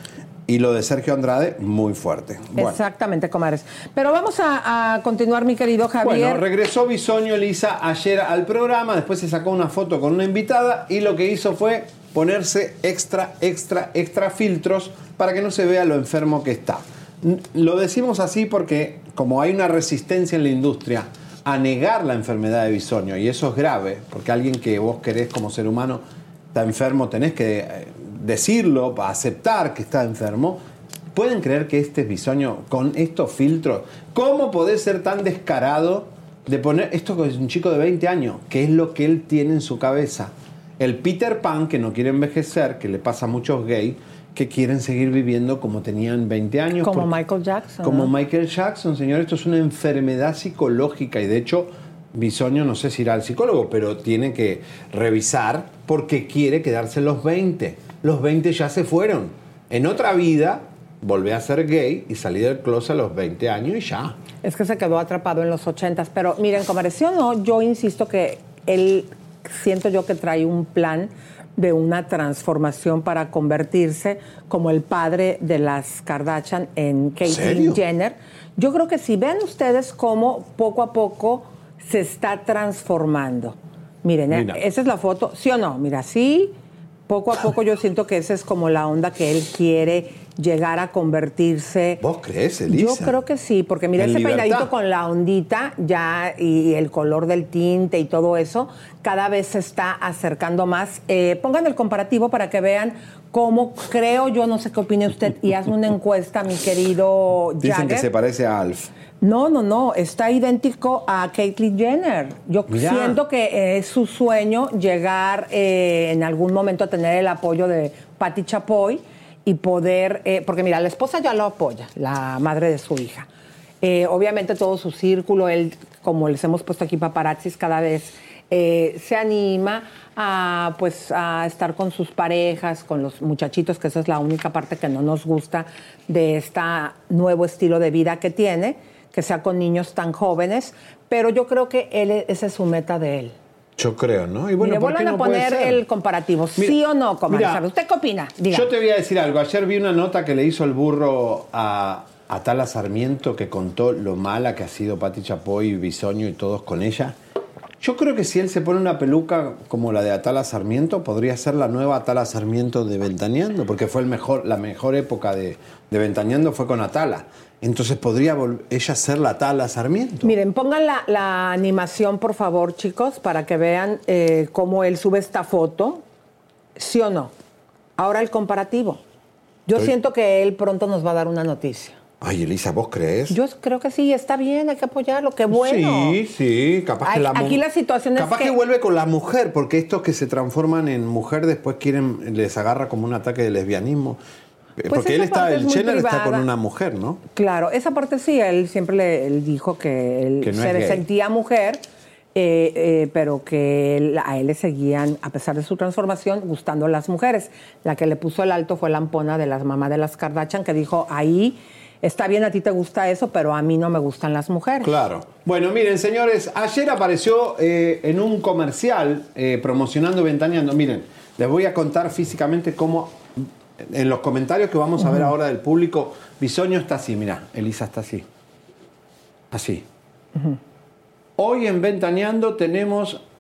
B: Y lo de Sergio Andrade, muy fuerte. Bueno.
A: Exactamente, comadres. Pero vamos a, a continuar, mi querido Javier.
B: Bueno, regresó Bisoño Elisa ayer al programa, después se sacó una foto con una invitada y lo que hizo fue ponerse extra, extra, extra filtros para que no se vea lo enfermo que está. Lo decimos así porque como hay una resistencia en la industria a negar la enfermedad de Bisoño, y eso es grave, porque alguien que vos querés como ser humano está enfermo, tenés que eh, decirlo, aceptar que está enfermo, ¿Pueden creer que este es bisoño con estos filtros? ¿Cómo podés ser tan descarado de poner esto es un chico de 20 años? que es lo que él tiene en su cabeza? El Peter Pan que no quiere envejecer, que le pasa a muchos gays, que quieren seguir viviendo como tenían 20 años.
A: Como
B: porque-
A: Michael Jackson.
B: Como
A: ¿no?
B: Michael Jackson, señor, esto es una enfermedad psicológica y de hecho Bisoño no sé si irá al psicólogo, pero tiene que revisar porque quiere quedarse los 20. Los 20 ya se fueron. En otra vida volví a ser gay y salí del closet a los 20 años y ya.
A: Es que se quedó atrapado en los ochentas. Pero miren, comparación no, yo insisto que él, siento yo que trae un plan de una transformación para convertirse como el padre de las Kardashian en? Caitlyn Jenner. Yo creo que si ven ustedes cómo poco a poco se está transformando. Miren, eh,
B: Mira.
A: esa es la foto, ¿sí o no? Mira, sí, poco a poco yo siento que esa es como la onda que él quiere llegar a convertirse.
B: ¿Vos crees, Elisa?
A: Yo creo que sí, porque mira ese
B: libertad.
A: peinadito con la ondita ya y el color del tinte y todo eso, cada vez se está acercando más. Eh, pongan el comparativo para que vean cómo creo yo, no sé qué opine usted, y hazme una encuesta, mi querido
B: Dicen que se parece a Alf.
A: No, no, no, está idéntico a Caitlyn Jenner. Yo siento que es su sueño llegar eh, en algún momento a tener el apoyo de Patti Chapoy y poder, eh, porque mira, la esposa ya lo apoya, la madre de su hija. Eh, obviamente todo su círculo, él, como les hemos puesto aquí paparazzis cada vez, eh, se anima a, pues, a estar con sus parejas, con los muchachitos, que esa es la única parte que no nos gusta de este nuevo estilo de vida que tiene, que sea con niños tan jóvenes, pero yo creo que él, esa es su meta de él.
B: Yo creo, ¿no? Y bueno,
A: Mire,
B: ¿por qué
A: vuelvan a
B: no
A: poner el comparativo, ¿sí o no,
B: mira,
A: ¿Usted qué opina? Diga.
B: Yo te voy a decir algo. Ayer vi una nota que le hizo el burro a, Atala Sarmiento que contó lo mala que ha sido Pati Chapoy Bisoño y todos con ella? Yo creo que si él se pone una peluca como la de Atala Sarmiento, podría ser la nueva Atala Sarmiento de Ventaneando, porque fue el mejor, la mejor época de, de Ventaneando fue con Atala. Entonces podría ella ser la Atala Sarmiento.
A: Miren, pongan la, la animación, por favor, chicos, para que vean eh, cómo él sube esta foto. ¿Sí o no? Ahora el comparativo. Yo
B: Estoy-
A: siento que él pronto nos va a dar una noticia.
B: Ay, Elisa, ¿vos crees?
A: Yo creo que sí, está bien, hay que apoyarlo, qué bueno.
B: Sí, sí, capaz que
A: Ay,
B: la mu-
A: aquí la situación es
B: Capaz que...
A: que-
B: vuelve con la mujer, porque estos que se transforman en mujer después quieren, les agarra como un ataque de lesbianismo. Eh,
A: Pues
B: porque él está, el
A: es
B: está con una mujer, ¿no?
A: Claro, esa parte sí, él siempre le él dijo que él
B: Que no
A: se sentía mujer, eh, eh, pero que él- a él le seguían, a pesar de su transformación, gustando las mujeres. La que le puso el alto fue la ampona de las mamás de las Kardashian, que dijo, ahí está bien, a ti te gusta eso, pero a mí no me gustan las mujeres.
B: Claro. Bueno, miren, señores, ayer apareció eh, en un comercial promocionando Ventaneando. Miren, les voy a contar físicamente cómo, en los comentarios que vamos a ver ahora del público, Bisoño está así, mira, Elisa está así. Así. Hoy en Ventaneando tenemos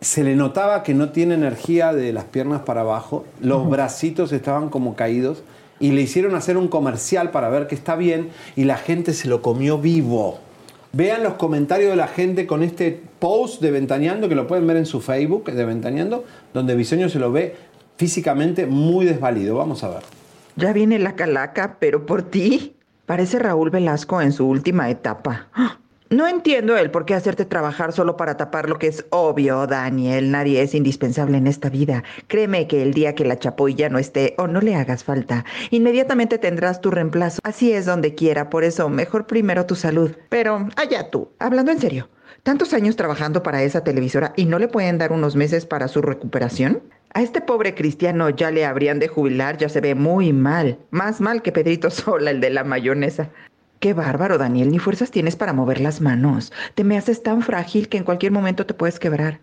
B: Se le notaba que no tiene energía de las piernas para abajo, los bracitos estaban como caídos y le hicieron hacer un comercial para ver que está bien y la gente se lo comió vivo. Vean los comentarios de la gente con este post de Ventaneando, que lo pueden ver en su Facebook de Ventaneando, donde Bisoño se lo ve físicamente muy desvalido. Vamos a ver.
H: Ya viene la calaca, pero por ti. Parece Raúl Velasco en su última etapa. ¡Ah! No entiendo el por qué hacerte trabajar solo para tapar lo que es obvio, Daniel. Nadie es indispensable en esta vida. Créeme que el día que la chapoilla no esté o no le hagas falta, inmediatamente tendrás tu reemplazo. Así es donde quiera, por eso mejor primero tu salud. Pero allá tú. Hablando en serio, ¿tantos años trabajando para esa televisora y no le pueden dar unos meses para su recuperación? A este pobre cristiano ya le habrían de jubilar, ya se ve muy mal. Más mal que Pedrito Sola, el de la mayonesa. Qué bárbaro, Daniel, ni fuerzas tienes para mover las manos. Te me haces tan frágil que en cualquier momento te puedes quebrar.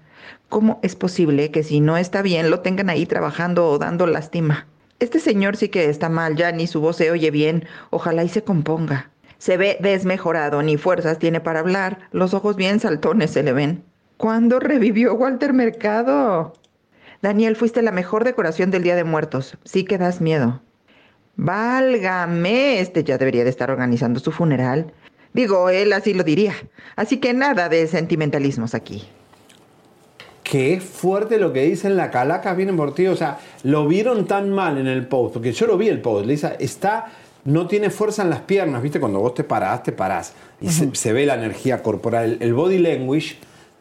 H: ¿Cómo es posible que si no está bien lo tengan ahí trabajando o dando lástima? Este señor sí que está mal, ya ni su voz se oye bien. Ojalá y se componga. Se ve desmejorado, ni fuerzas tiene para hablar. Los ojos bien saltones se le ven. ¿Cuándo revivió Walter Mercado? Daniel, fuiste la mejor decoración del Día de Muertos. Sí que das miedo. Válgame, este ya debería de estar organizando su funeral. Digo, él así lo diría. Así que nada de sentimentalismos aquí.
B: Qué fuerte lo que dicen la calaca vienen por ti. O sea, lo vieron tan mal en el post, porque yo lo vi el post. Lisa, está, no tiene fuerza en las piernas, ¿viste? Cuando vos te parás, te parás. Y se, se ve la energía corporal. El body language,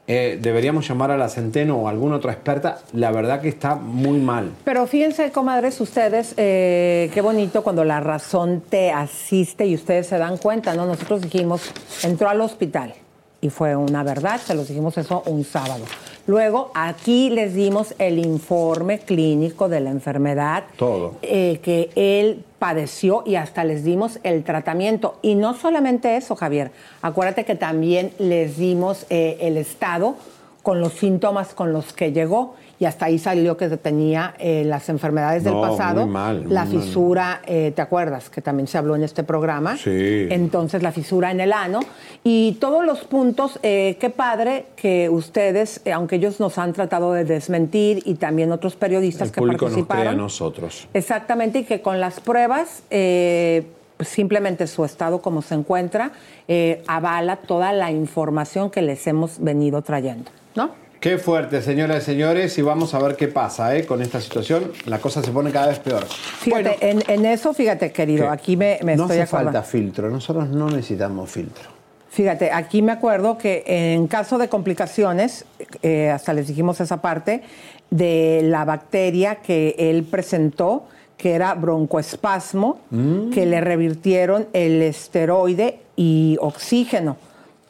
B: eh, deberíamos llamar a la Centeno o a alguna otra experta. La verdad que está muy mal.
A: Pero fíjense, comadres, ustedes, eh, qué bonito cuando la razón te asiste y ustedes se dan cuenta, ¿no? Nosotros dijimos, entró al hospital y fue una verdad, se los dijimos eso un sábado. Luego, aquí les dimos el informe clínico de la enfermedad.
B: Todo.
A: eh, que él padeció y hasta les dimos el tratamiento. Y no solamente eso, Javier. Acuérdate que también les dimos eh, el estado con los síntomas con los que llegó. Y hasta ahí salió que tenía eh, las enfermedades del pasado,
B: muy mal, muy
A: la fisura, eh, ¿te acuerdas? Que también se habló en este programa.
B: Sí.
A: Entonces la fisura en el ano y todos los puntos, eh, qué padre que ustedes, aunque ellos nos han tratado de desmentir y también otros periodistas
B: El
A: que
B: público nos cree a
A: participaron.
B: nosotros.
A: Exactamente, y que con las pruebas, pues simplemente su estado como se encuentra, eh, avala toda la información que les hemos venido trayendo, ¿no?
B: Qué fuerte, señoras y señores, y vamos a ver qué pasa ¿eh? con esta situación. La cosa se pone cada vez peor.
A: Fíjate, en, en eso, fíjate, querido, aquí me, me
B: no
A: estoy
B: hace
A: acordando.
B: falta filtro, nosotros no necesitamos filtro.
A: Fíjate, aquí me acuerdo que en caso de complicaciones, eh, hasta les dijimos esa parte, de la bacteria que él presentó, que era broncoespasmo,
B: Mm.
A: que le revirtieron el esteroide y oxígeno.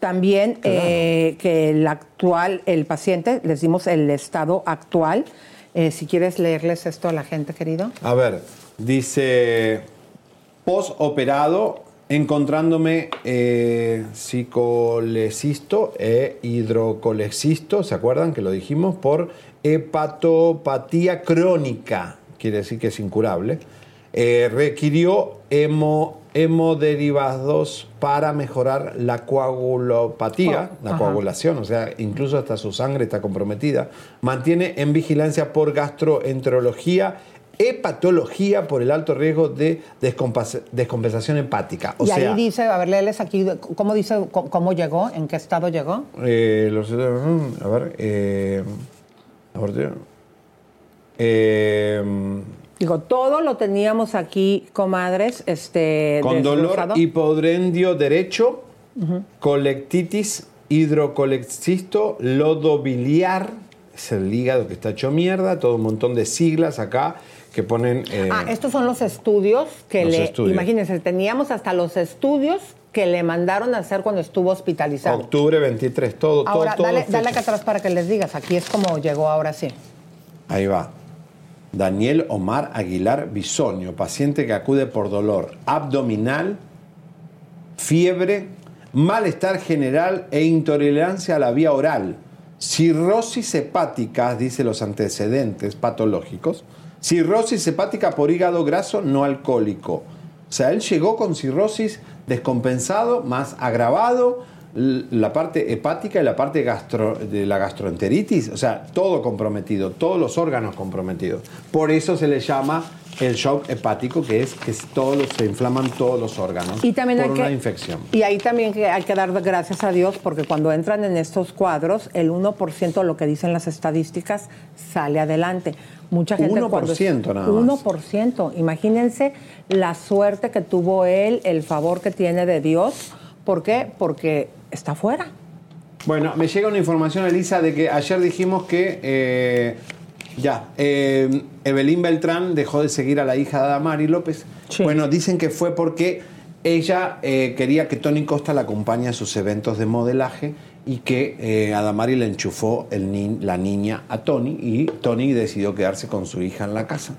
A: También eh, que el actual, el paciente, les dimos el estado actual. Eh, si quieres leerles esto a la gente, querido.
B: A ver, dice, postoperado, encontrándome eh, psicolecisto e hidrocolecisto, ¿se acuerdan que lo dijimos? Por hepatopatía crónica, quiere decir que es incurable. Eh, requirió hemo, hemoderivados para mejorar la coagulopatía,
I: Oh,
B: la
I: ajá.
B: coagulación, o sea, incluso hasta su sangre está comprometida. Mantiene en vigilancia por gastroenterología, hepatología por el alto riesgo de descompensación hepática. O
A: y
B: sea,
A: ahí dice, a ver, léeles aquí, ¿cómo dice, cómo, cómo llegó, en qué estado llegó?
B: eh, los- a ver, eh, a ver, eh,
A: Digo, todo lo teníamos aquí, comadres, este...
B: con dolor hipodrendio derecho,
A: Ujú.
B: colectitis, hidrocolecisto, lodo biliar, es el hígado que está hecho mierda, todo un montón de siglas acá que ponen... eh,
A: Ah, estos son los estudios que
B: Los
A: le...
B: estudios.
A: Imagínense, teníamos hasta los estudios que le mandaron a hacer cuando estuvo hospitalizado.
B: octubre 23, todo, todo,
A: Ahora,
B: todo.
A: dale, dale
B: fecha.
A: acá atrás para que les digas. Aquí es como llegó ahora sí.
B: Ahí va. Daniel Omar Aguilar Bisonio, paciente que acude por dolor abdominal, fiebre, malestar general e intolerancia a la vía oral, cirrosis hepática, dice los antecedentes patológicos, cirrosis hepática por hígado graso no alcohólico. O sea, él llegó con cirrosis descompensado, más agravado, la parte hepática y la parte gastro- de la gastroenteritis, o sea, todo comprometido, todos los órganos comprometidos. Por eso se le llama el shock hepático, que es que todos los- se inflaman todos los órganos
A: Y también
B: por
A: hay
B: una
A: que-
B: infección.
A: Y ahí también hay que dar gracias a Dios porque cuando entran en estos cuadros, el 1% de lo que dicen las estadísticas sale adelante. Mucha gente
B: 1%
A: cuando
B: nada más.
A: 1%. Imagínense la suerte que tuvo él, el favor que tiene de Dios. ¿Por qué? Porque está fuera.
B: Bueno, me llega una información, Elisa, de que ayer dijimos que eh, ya, eh, Evelyn Beltrán dejó de seguir a la hija de Adamari López. Bueno, dicen que fue porque ella eh, quería que Tony Costa la acompañe a sus eventos de modelaje y que eh, Adamari le enchufó el ni- la niña a Tony y Tony decidió quedarse con su hija en la casa.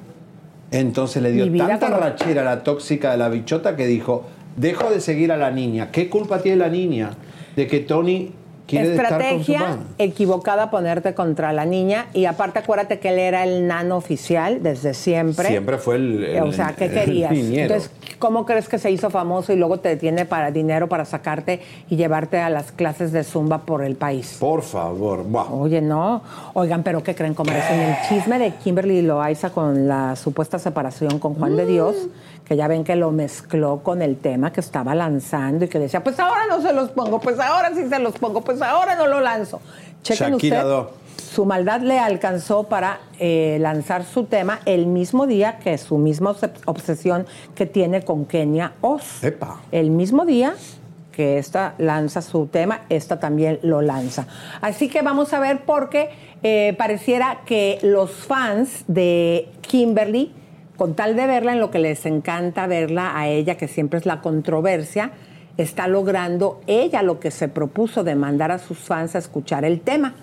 B: Entonces le dio tanta rachera a la tóxica de la bichota que dijo, dejo de seguir a la niña. ¿Qué culpa tiene la niña de que Tony
A: Estrategia equivocada ponerte contra la niña y aparte acuérdate que él era el nano oficial desde siempre.
B: Siempre fue el, el-
A: o sea, ¿qué
B: el
A: querías? Entonces, ¿cómo crees que se hizo famoso y luego te tiene para dinero para sacarte y llevarte a las clases de zumba por el país?
B: Por favor, wow.
A: Oye, no. Oigan, pero ¿qué creen? Como en el chisme de Kimberly Loaiza con la supuesta separación con Juan de Dios, que ya ven que lo mezcló con el tema que estaba lanzando y que decía, pues ahora no se los pongo, pues ahora sí se los pongo, pues ahora no lo lanzo. Chequen
B: Shakira
A: usted, su maldad le alcanzó para eh, lanzar su tema el mismo día que su misma obs- obsesión que tiene con Kenia Oz.
B: Epa.
A: El mismo día que esta lanza su tema, esta también lo lanza. Así que vamos a ver porque eh, pareciera que los fans de Kimberly, con tal de verla en lo que les encanta verla a ella, que siempre es la controversia, está logrando ella lo que se propuso de mandar a sus fans a escuchar el tema.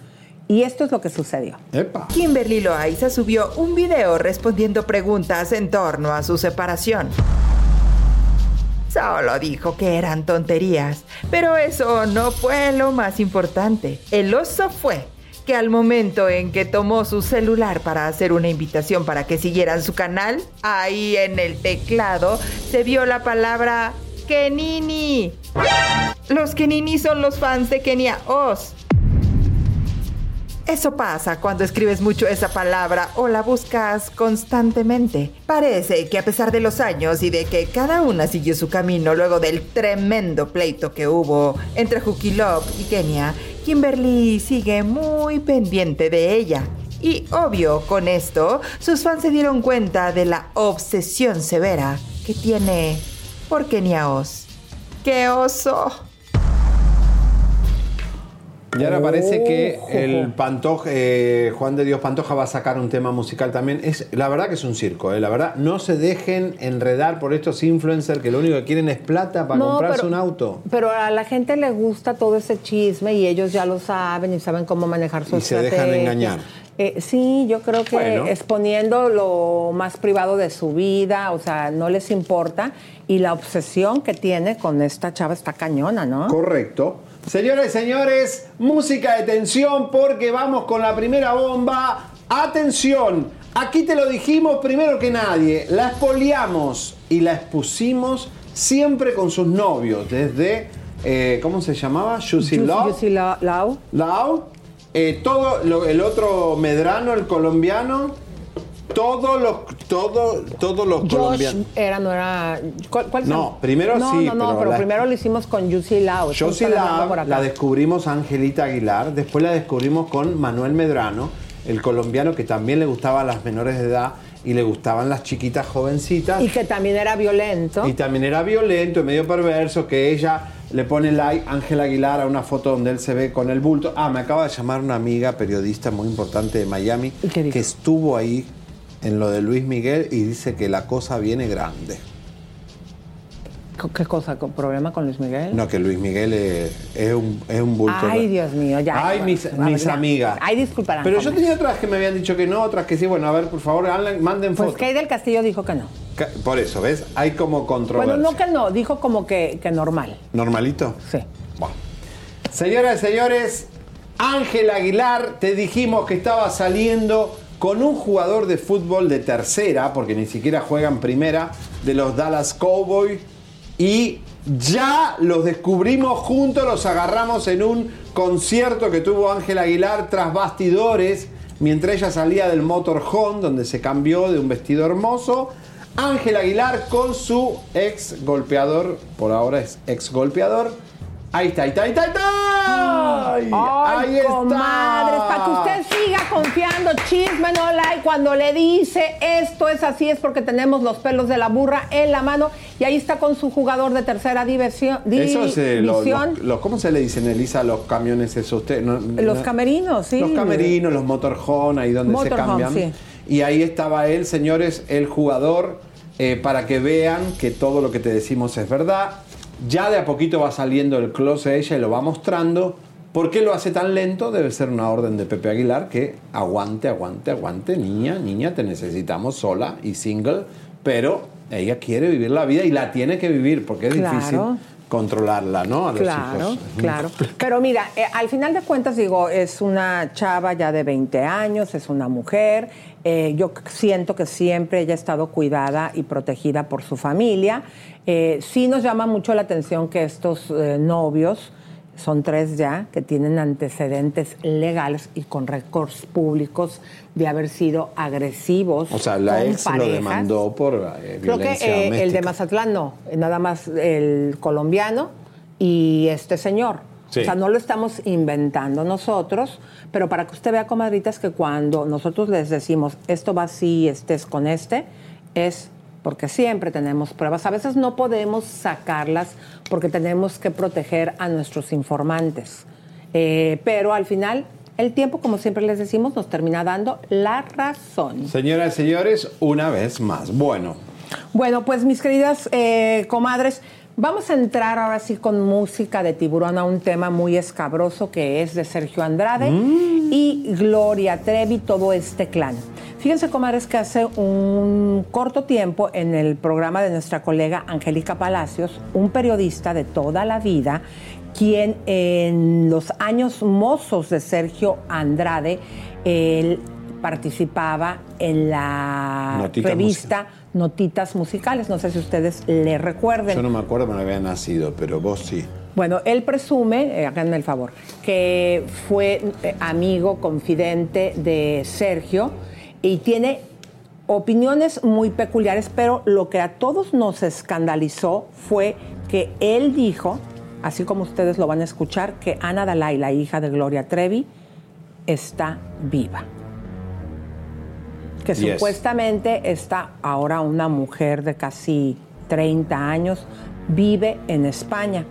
A: Y esto es lo que sucedió.
B: Epa.
H: Kimberly Loaiza subió un video respondiendo preguntas en torno a su separación. Solo dijo que eran tonterías, pero eso no fue lo más importante. El oso fue que al momento en que tomó su celular para hacer una invitación para que siguieran su canal, ahí en el teclado se vio la palabra Kenini. Los Kenini son los fans de Kenia Oz. Eso pasa cuando escribes mucho esa palabra o la buscas constantemente. Parece que a pesar de los años y de que cada una siguió su camino luego del tremendo pleito que hubo entre Love y Kenia, Kimberly sigue muy pendiente de ella. Y obvio, con esto, sus fans se dieron cuenta de la obsesión severa que tiene por Kenia Oz. ¡Qué oso!
B: Y ahora parece que el Pantoja, eh, Juan de Dios Pantoja va a sacar un tema musical también. Es, la verdad que es un circo, eh. la verdad. No se dejen enredar por estos influencers que lo único que quieren es plata para
A: No,
B: comprarse
A: pero-
B: un auto.
A: Pero a la gente le gusta todo ese chisme y ellos ya lo saben y saben cómo manejar su
B: Y se dejan engañar.
A: Eh, sí, yo creo que
B: Bueno.
A: exponiendo lo más privado de su vida, o sea, no les importa. Y la obsesión que tiene con esta chava está cañona, ¿no?
B: Correcto. Señores y señores, música de tensión porque vamos con la primera bomba. Atención, aquí te lo dijimos primero que nadie, la expoliamos y la expusimos siempre con sus novios, desde, eh, ¿cómo se llamaba? Juicy Love.
A: Lau. Lau,
B: eh, todo lo- el otro Medrano, el colombiano, todos los, todo, todos los
A: Josh
B: colombianos.
A: era, no era. ¿Cuál, cuál
B: No, primero
A: no,
B: sí,
A: No, no,
B: pero
A: pero,
B: la-
A: primero lo hicimos con Juicy Lau. Está hablando
B: la, descubrimos a Angelita Aguilar, después la descubrimos con Manuel Medrano, el colombiano que también le gustaban las menores de edad y le gustaban las chiquitas jovencitas.
A: Y que también era violento.
B: Y también era violento y medio perverso que ella le pone like Ángel Aguilar a una foto donde él se ve con el bulto. Ah, me acaba de llamar una amiga periodista muy importante de Miami que estuvo ahí en lo de Luis Miguel y dice que la cosa viene grande.
A: ¿Qué cosa? ¿Con problema con Luis Miguel?
B: No, que Luis Miguel es, es un, es un bulto.
A: Ay, Dios mío, ya.
B: Ay, mis, amigas.
A: Ay, disculparán.
B: Pero yo tenía otras que me habían dicho que no, otras que sí. Bueno, a ver, por favor, Alan, manden
A: Pues
B: fotos.
A: Kay del Castillo dijo que no.
B: Por eso, ¿ves? Hay como controversia.
A: Bueno, no que no, dijo como que, que normal.
B: ¿Normalito?
A: Sí.
B: Bueno. Señoras y señores, Ángel Aguilar, te dijimos que estaba saliendo con un jugador de fútbol de tercera, porque ni siquiera juegan primera, de los Dallas Cowboys. Y ya los descubrimos juntos, los agarramos en un concierto que tuvo Ángel Aguilar tras bastidores, mientras ella salía del motorhome, donde se cambió de un vestido hermoso. Ángel Aguilar con su ex golpeador, por ahora es ex golpeador. Ahí está, ahí está, ahí está, ahí está. Ay, ahí está.
A: comadres, para que usted siga confiando, chisme no like, cuando le dice esto es así, es porque tenemos los pelos de la burra en la mano y ahí está con su jugador de tercera.
B: Eso es eh, los- los- ¿Cómo se le dicen, Elisa, los camiones esos? Usted, no-
A: los
B: no-
A: camerinos, sí.
B: Los camerinos, los motorhome, ahí donde se cambian.
A: sí.
B: Y ahí estaba él, señores, el jugador, eh, para que vean que todo lo que te decimos es verdad. Ya de a poquito va saliendo el close de ella y lo va mostrando. ¿Por qué lo hace tan lento? Debe ser una orden de Pepe Aguilar que aguante, aguante, aguante, niña, niña, te necesitamos sola y single, pero ella quiere vivir la vida y la tiene que vivir porque es
A: Claro.
B: difícil controlarla, ¿no? A los
A: Claro,
B: hijos.
A: claro. Pero mira, eh, al final de cuentas digo, es una chava ya de 20 años, es una mujer. eh, yo siento que siempre ella ha estado cuidada y protegida por su familia. Eh, sí nos llama mucho la atención que estos eh, novios, son tres ya, que tienen antecedentes legales y con récords públicos de haber sido agresivos.
B: O sea, la
A: con
B: ex lo demandó por eh,
A: Creo que eh, el de. Mazatlán no, eh, nada más el colombiano y este señor.
B: Sí.
A: O sea, no lo estamos inventando nosotros, pero para que usted vea, comadritas, que cuando nosotros les decimos esto va así, estés con este, es porque siempre tenemos pruebas. A veces no podemos sacarlas porque tenemos que proteger a nuestros informantes. Eh, pero al final, el tiempo, como siempre les decimos, nos termina dando la razón.
B: Señoras y señores, una vez más. Bueno,
A: Bueno, pues mis queridas eh, comadres, vamos a entrar ahora sí con música de tiburón a un tema muy escabroso que es de Sergio Andrade y Gloria Trevi, todo este clan. Fíjense, comadres, que hace un corto tiempo en el programa de nuestra colega Angélica Palacios, un periodista de toda la vida quien en los años mozos de Sergio Andrade, él participaba en la revista Notitas Musicales. No sé si ustedes le recuerden.
B: Yo no me acuerdo, me había nacido, pero vos sí.
A: Bueno, él presume, eh, háganme el favor, que fue eh, amigo, confidente de Sergio y tiene opiniones muy peculiares, pero lo que a todos nos escandalizó fue que él dijo, así como ustedes lo van a escuchar, que Ana Dalai, la hija de Gloria Trevi, está viva. Que
B: Yes.
A: supuestamente está ahora una mujer de casi 30 años, vive en España.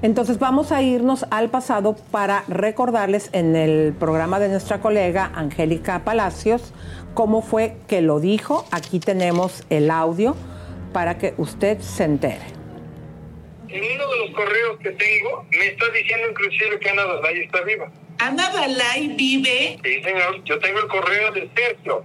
A: Entonces vamos a irnos al pasado para recordarles en el programa de nuestra colega Angélica Palacios cómo fue que lo dijo. Aquí tenemos el audio para que usted se entere.
I: En uno de los correos que tengo me está diciendo inclusive que Ana Dalai está viva.
J: ¿Ana Dalai vive?
I: Sí, señor. Yo tengo el correo de Sergio.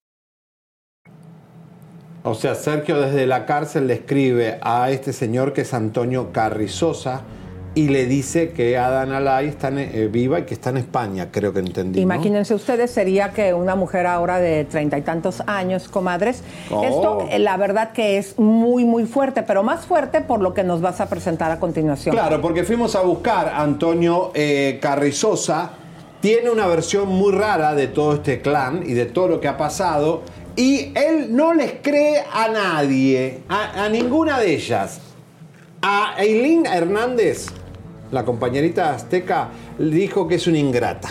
B: O sea, Sergio desde la cárcel le escribe a este señor que es Antonio Carrizosa y le dice que Adán Alay está en- eh, viva y que está en España, creo que entendí. ¿no?
A: Imagínense ustedes, sería que una mujer ahora de treinta y tantos años, comadres.
B: Oh.
A: Esto, eh, la verdad que es muy, muy fuerte, pero más fuerte por lo que nos vas a presentar a continuación.
B: Claro, porque fuimos a buscar a Antonio eh, Carrizosa. Tiene una versión muy rara de todo este clan y de todo lo que ha pasado. Y él no les cree a nadie, a, a ninguna de ellas. A Eileen Hernández, la compañerita azteca, le dijo que es una ingrata.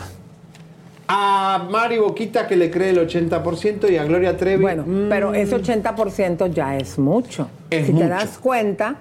B: A Mari Boquita que le cree el 80% y a Gloria Trevi.
A: Bueno, pero ese 80% ya es mucho.
B: Es
A: si
B: mucho.
A: te das cuenta,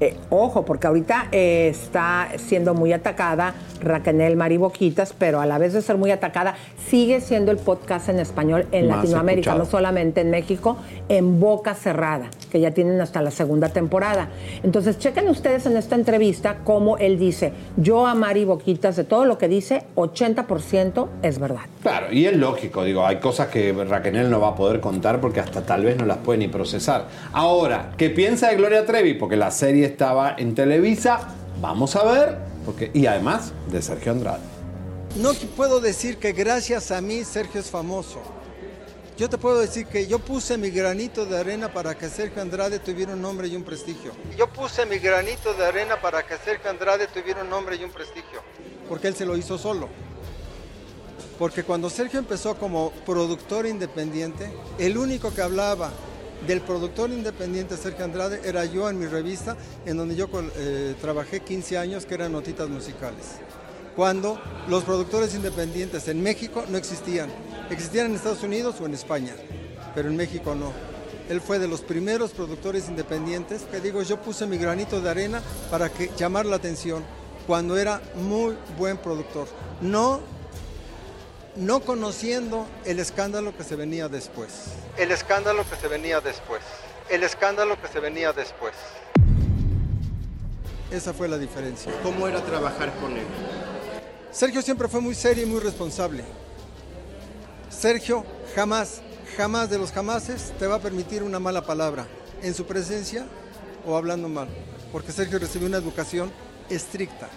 A: eh, ojo, porque ahorita eh, está siendo muy atacada Raquel Mariboquitas, pero a la vez de ser muy atacada, sigue siendo el podcast en español en
B: Más
A: Latinoamérica,
B: escuchado.
A: no solamente en México, en boca cerrada, que ya tienen hasta la segunda temporada. Entonces, chequen ustedes en esta entrevista cómo él dice, yo a Mari Boquitas, de todo lo que dice, 80% es verdad.
B: Claro, y es lógico, digo, hay cosas que Raquel no va a poder contar porque hasta tal vez no las puede ni procesar. Ahora, ¿qué piensa de Gloria Trevi? Porque la serie estaba en Televisa, vamos a ver, porque, y además de Sergio Andrade.
K: No puedo decir que gracias a mí Sergio es famoso. Yo te puedo decir que yo puse mi granito de arena para que Sergio Andrade tuviera un nombre y un prestigio. Yo puse mi granito de arena para que Sergio Andrade tuviera un nombre y un prestigio. Porque él se lo hizo solo. Porque cuando Sergio empezó como productor independiente, el único que hablaba del productor independiente Sergio Andrade era yo en mi revista, en donde yo eh, trabajé 15 años, que eran notitas musicales. Cuando los productores independientes en México no existían. Existían en Estados Unidos o en España, pero en México no. Él fue de los primeros productores independientes que digo, yo puse mi granito de arena para que llamar la atención cuando era muy buen productor. No no conociendo el escándalo que se venía después. El escándalo que se venía después. El escándalo que se venía después. Esa fue la diferencia.
E: ¿Cómo era trabajar con él?
K: Sergio siempre fue muy serio y muy responsable. Sergio jamás, jamás de los jamases te va a permitir una mala palabra en su presencia o hablando mal. Porque Sergio recibió una educación estricta,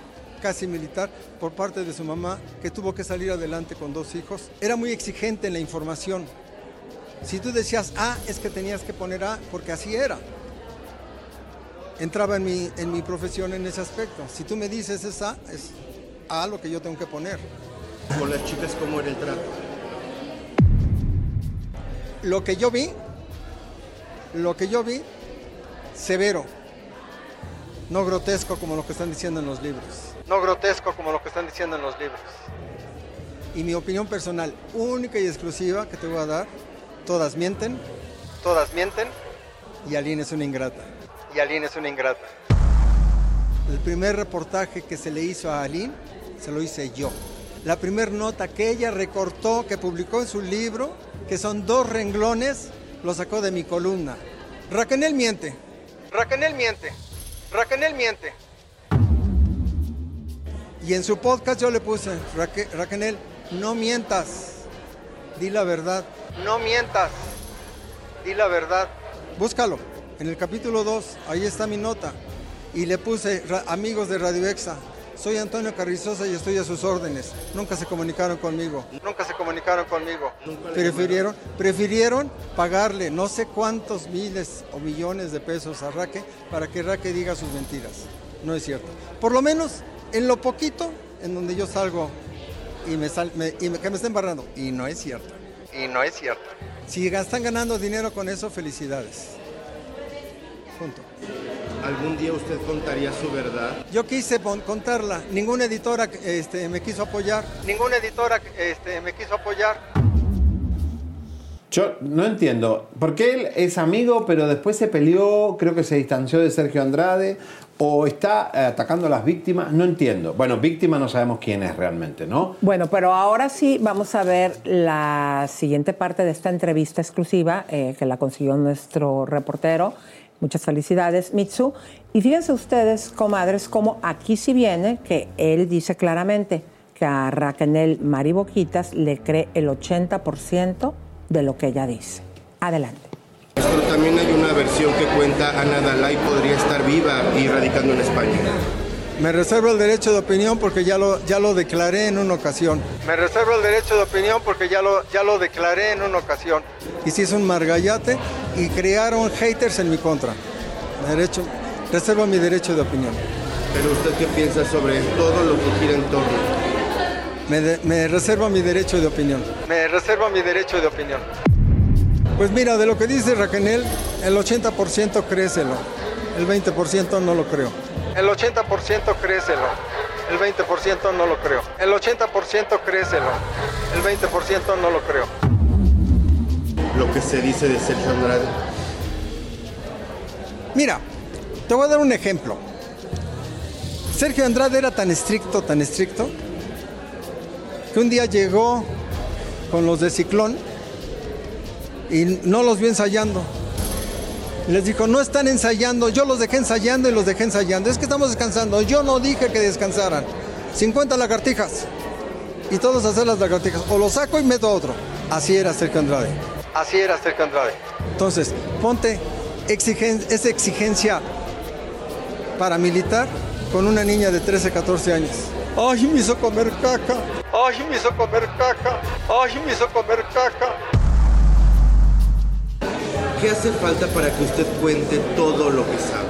K: casi militar, por parte de su mamá, que tuvo que salir adelante con dos hijos. Era muy exigente en la información. Si tú decías A, es que tenías que poner A, porque así era. Entraba en mi, en mi profesión en ese aspecto. Si tú me dices es A, es A lo que yo tengo que poner.
E: Con las chicas, ¿cómo era el trato?
K: Lo que yo vi, lo que yo vi, severo. No grotesco como lo que están diciendo en los libros. No grotesco como lo que están diciendo en los libros. Y mi opinión personal, única y exclusiva que te voy a dar, todas mienten, todas mienten, y Aline es una ingrata. Y Aline es una ingrata. El primer reportaje que se le hizo a Aline, se lo hice yo. La primera nota que ella recortó, que publicó en su libro, que son dos renglones, lo sacó de mi columna. Raquel miente. Raquel miente. Raquel miente. Y en su podcast yo le puse, Raque- Raquel, no mientas. Di la verdad. No mientas. Di la verdad. Búscalo. En el capítulo 2, ahí está mi nota. Y le puse, "Ra- amigos de Radio Exa, soy Antonio Carrizosa y estoy a sus órdenes. Nunca se comunicaron conmigo. Nunca se comunicaron conmigo. Prefirieron, prefirieron pagarle no sé cuántos miles o millones de pesos a Raque para que Raque diga sus mentiras. No es cierto. Por lo menos en lo poquito en donde yo salgo y me, sal- me- y me- que me estén barrando. Y no es cierto. Y no es cierto. Si están ganando dinero con eso, felicidades. Punto.
E: ¿Algún día usted contaría su verdad?
K: Yo quise contarla, ninguna editora este, me quiso apoyar. Ninguna editora este, me quiso apoyar.
B: Yo no entiendo. ¿Por qué él es amigo, pero después se peleó, creo que se distanció de Sergio Andrade, o está eh, atacando a las víctimas? No entiendo. Bueno, víctima no sabemos quién es realmente, ¿no?
A: Bueno, pero ahora sí vamos a ver la siguiente parte de esta entrevista exclusiva eh, que la consiguió nuestro reportero. Muchas felicidades, Mitsu. Y fíjense ustedes, comadres, como aquí sí viene que él dice claramente que a Raquel Mariboquitas le cree el 80% de lo que ella dice. Adelante.
E: Pero también hay una versión que cuenta Ana Dalai podría estar viva y radicando en España.
K: Me reservo el derecho de opinión porque ya lo, ya lo declaré en una ocasión. Me reservo el derecho de opinión porque ya lo, ya lo declaré en una ocasión. Y si es un margallate y crearon haters en mi contra. Derecho, reservo mi derecho de opinión.
E: Pero usted qué piensa sobre todo lo que gira en torno.
K: Me, de- me reservo mi derecho de opinión. Me reservo mi derecho de opinión. Pues mira, de lo que dice Raquel, el 80% créeselo. El 20% no lo creo. El 80% créeselo. El 20% no lo creo. El 80% créeselo. El 20% no lo creo.
E: Lo que se dice de Sergio Andrade.
K: Mira, te voy a dar un ejemplo. Sergio Andrade era tan estricto, tan estricto, que un día llegó con los de Ciclón y no los vio ensayando. Les dijo, no están ensayando, yo los dejé ensayando y los dejé ensayando. Es que estamos descansando, yo no dije que descansaran. 50 lagartijas y todos hacer las lagartijas. O lo saco y meto a otro. Así era Sergio Andrade. Así era Sergio Andrade. Entonces, ponte exigen- esa exigencia paramilitar con una niña de 13, 14 años. Ay, me hizo comer caca. Ay, me hizo comer caca. Ay, me hizo comer caca.
E: ¿Qué hace falta para que usted cuente todo lo que sabe?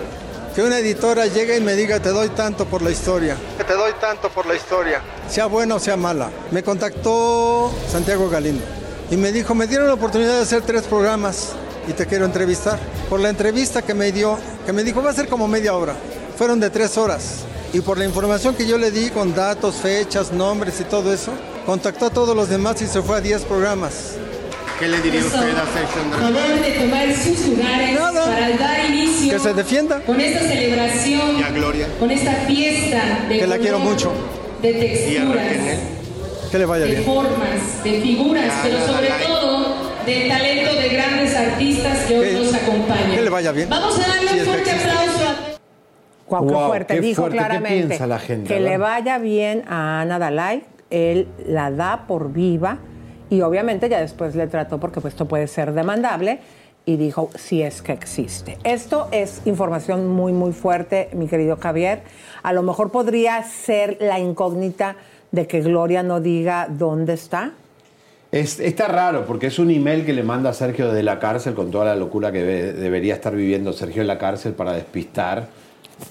K: Que una editora llegue y me diga, te doy tanto por la historia. Que te doy tanto por la historia. Sea buena o sea mala. Me contactó Santiago Galindo y me dijo, me dieron la oportunidad de hacer tres programas y te quiero entrevistar. Por la entrevista que me dio, que me dijo, va a ser como media hora. Fueron de tres horas. Y por la información que yo le di con datos, fechas, nombres y todo eso, contactó a todos los demás y se fue a 10 programas.
E: ¿Qué le diría usted a Andrade?
L: Favor de tomar sus lugares para dar inicio
K: Que se defienda.
L: con esta celebración,
E: Y a Gloria.
L: con esta fiesta de
K: Que la quiero mucho.
L: de
E: Y a
L: texturas.
K: Que le vaya
L: de
K: bien.
L: formas, de figuras,
E: Ya,
L: pero sobre todo del talento de grandes artistas que hoy
K: Que-
L: nos acompañan.
K: que le vaya bien.
L: Vamos a darle
K: Si
L: un fuerte aplauso a
A: Guau, qué fuerte.
B: qué
A: Dijo
B: fuerte. ¿Qué
A: claramente
B: piensa la gente,
A: que le
B: verdad?
A: vaya bien a Ana Dalai. Él la da por viva y obviamente ya después le trató porque pues, esto puede ser demandable y dijo si es que existe. Esto es información muy, muy fuerte, mi querido Javier. A lo mejor podría ser la incógnita de que Gloria no diga dónde está.
B: Es- está raro porque es un email que le manda a Sergio de la cárcel con toda la locura que debería estar viviendo Sergio en la cárcel para despistar,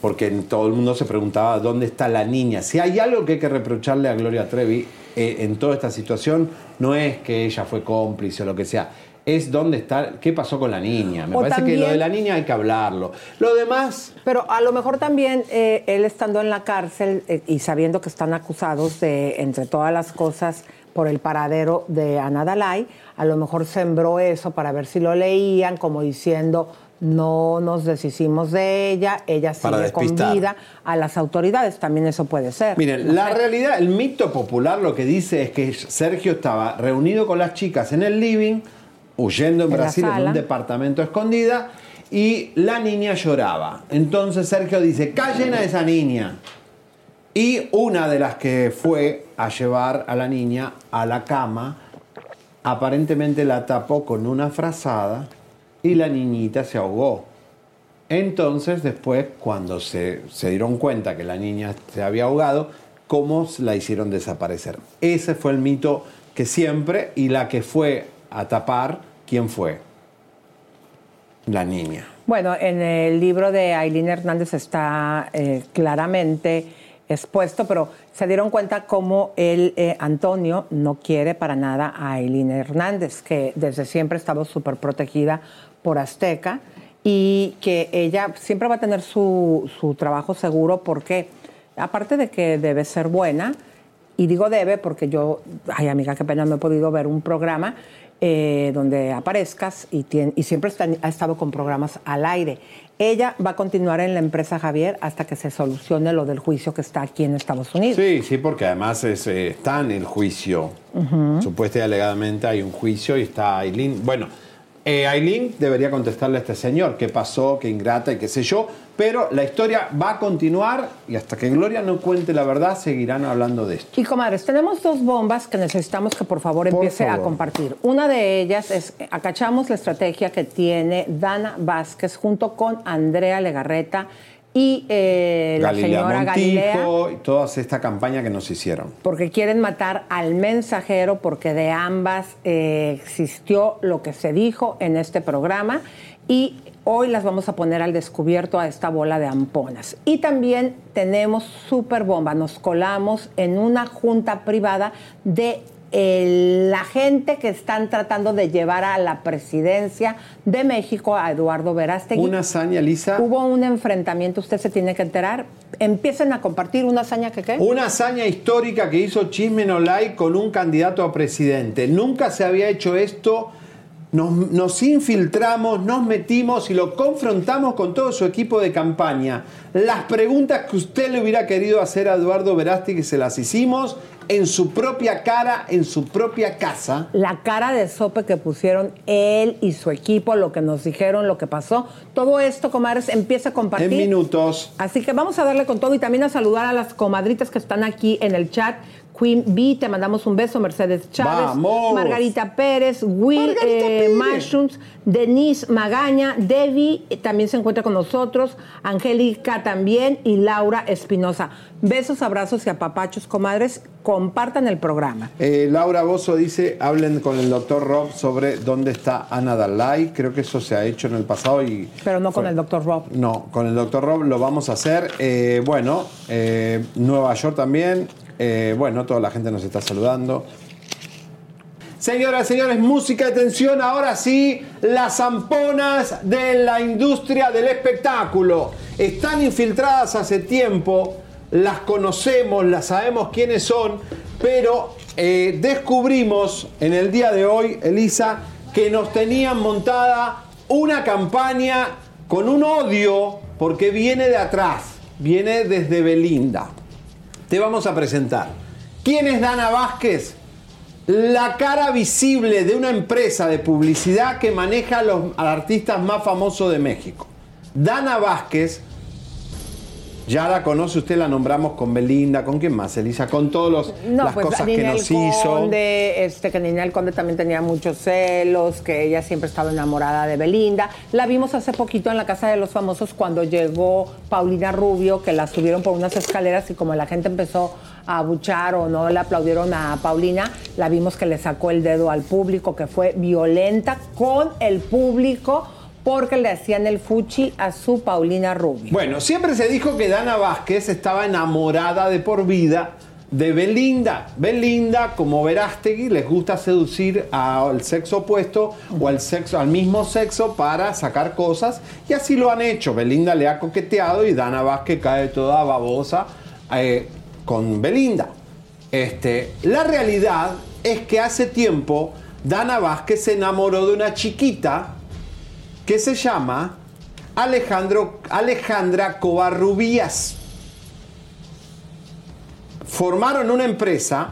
B: porque todo el mundo se preguntaba dónde está la niña. Si hay algo que hay que reprocharle a Gloria Trevi eh, en toda esta situación no es que ella fue cómplice o lo que sea. Es dónde está, qué pasó con la niña. Me
A: O
B: parece que lo de la niña hay que hablarlo. Lo demás,
A: Pero a lo mejor también eh, él estando en la cárcel eh, y sabiendo que están acusados de, entre todas las cosas, por el paradero de Ana Dalai, a lo mejor sembró eso para ver si lo leían, como diciendo, no nos deshicimos de ella, ella
B: Para
A: sigue con vida a las autoridades, también eso puede ser.
B: Miren, la realidad, el mito popular lo que dice es que Sergio estaba reunido con las chicas en el living, huyendo en,
A: En
B: Brasil en un departamento escondida, y la niña lloraba. Entonces Sergio dice, callen a esa niña. Y una de las que fue a llevar a la niña a la cama, aparentemente la tapó con una frazada y la niñita se ahogó. Entonces, después, cuando se, dieron cuenta que la niña se había ahogado, ¿cómo la hicieron desaparecer? Ese fue el mito que siempre, y la que fue a tapar, ¿quién fue? La niña.
A: Bueno, en el libro de Aileen Hernández está eh, claramente expuesto, pero se dieron cuenta cómo él, eh, Antonio, no quiere para nada a Aileen Hernández, que desde siempre estaba súper protegida por Azteca y que ella siempre va a tener su, su trabajo seguro porque, aparte de que debe ser buena, y digo debe porque yo, ay amiga, qué pena, no he podido ver un programa eh, donde aparezcas y, tien- y siempre está- ha estado con programas al aire. Ella va a continuar en la empresa Javier hasta que se solucione lo del juicio que está aquí en Estados Unidos.
B: Sí, sí, porque además es, eh, está en el juicio.
A: Ujú.
B: Supuesta y alegadamente hay un juicio y está Aileen. Bueno, eh, Aileen debería contestarle a este señor qué pasó, qué ingrata y qué sé yo. Pero la historia va a continuar y hasta que Gloria no cuente la verdad seguirán hablando de esto.
A: Y comadres, tenemos dos bombas que necesitamos que por favor
B: Por
A: empiece a compartir. Una de ellas es, acachamos la estrategia que tiene Dana Vázquez junto con Andrea Legarreta y eh, la
B: Galilea
A: señora Galilea.
B: Montijo y toda esta campaña que nos hicieron.
A: porque quieren matar al mensajero, porque de ambas eh, existió lo que se dijo en este programa y hoy las vamos a poner al descubierto a esta bola de amponas. Y también tenemos super bomba, nos colamos en una junta privada de la gente que están tratando de llevar a la presidencia de México a Eduardo Verástegui.
B: Una hazaña, Lisa.
A: Hubo un enfrentamiento, usted se tiene que enterar. Empiecen a compartir una hazaña que qué.
B: Una hazaña histórica que hizo Chisme No Like con un candidato a presidente. Nunca se había hecho esto. Nos, nos infiltramos, nos metimos y lo confrontamos con todo su equipo de campaña. Las preguntas que usted le hubiera querido hacer a Eduardo Verástegui se las hicimos en su propia cara, en su propia casa.
A: la cara de sope que pusieron él y su equipo, lo que nos dijeron, lo que pasó. Todo esto, comadres, empieza a compartir.
B: En minutos.
A: Así que vamos a darle con todo y también a saludar a las comadritas que están aquí en el chat. Queen B, te mandamos un beso. Mercedes Chávez,
B: ¡Vamos!
A: Margarita Pérez, Will
B: Margarita
A: eh. Mushrooms, Denise Magaña, Debbie eh, también se encuentra con nosotros, Angélica también y Laura Espinosa. Besos, abrazos y apapachos, comadres. Compartan el programa.
B: Eh, Laura Bozo dice, hablen con el doctor Rob sobre dónde está Ana Dalai. Creo que eso se ha hecho en el pasado y...
A: Pero no con el doctor Rob.
B: No, con el doctor Rob lo vamos a hacer. Eh, bueno, Nueva York también. Eh, bueno, toda la gente nos está saludando. Señoras, señores, música de tensión. Ahora sí, las zamponas de la industria del espectáculo. Están infiltradas hace tiempo, las conocemos, las sabemos quiénes son, pero eh, descubrimos en el día de hoy, Elisa, que nos tenían montada una campaña con un odio, porque viene de atrás, viene desde Belinda. Te vamos a presentar. ¿Quién es Dana Vázquez? La cara visible de una empresa de publicidad que maneja a los artistas más famosos de México. Dana Vázquez, ya la conoce usted, la nombramos con Belinda, ¿con quién más, Elisa? Con todas
A: No,
B: las
A: pues
B: cosas que nos hizo.
A: Conde, este, que Ninel Conde también tenía muchos celos, que ella siempre estaba enamorada de Belinda. La vimos hace poquito en la Casa de los Famosos cuando llegó Paulina Rubio, que la subieron por unas escaleras y como la gente empezó a abuchar o no le aplaudieron a Paulina, la vimos que le sacó el dedo al público, que fue violenta con el público porque le hacían el fuchi a su Paulina Rubio.
B: Bueno, siempre se dijo que Dana Vázquez estaba enamorada de por vida de Belinda. Belinda, como Verástegui, les gusta seducir al sexo opuesto o al, sexo, al mismo sexo para sacar cosas y así lo han hecho. Belinda le ha coqueteado y Dana Vázquez cae toda babosa eh, con Belinda. Este, la realidad es que hace tiempo Dana Vázquez se enamoró de una chiquita que se llama Alejandro, Alejandra Covarrubias. Formaron una empresa,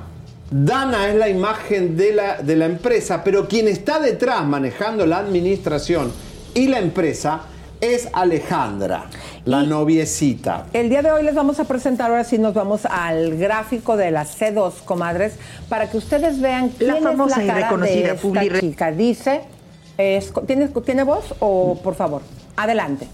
B: Dana es la imagen de la, de la empresa, pero quien está detrás manejando la administración y la empresa es Alejandra, la noviecita.
A: El día de hoy les vamos a presentar, ahora sí nos vamos al gráfico de las C2, comadres, para que ustedes vean quién
H: La famosa
A: es la
H: y
A: cara
H: reconocida
A: de esta
H: publi-
A: chica. Dice, ¿tiene, ¿tiene voz o por favor? Adelante.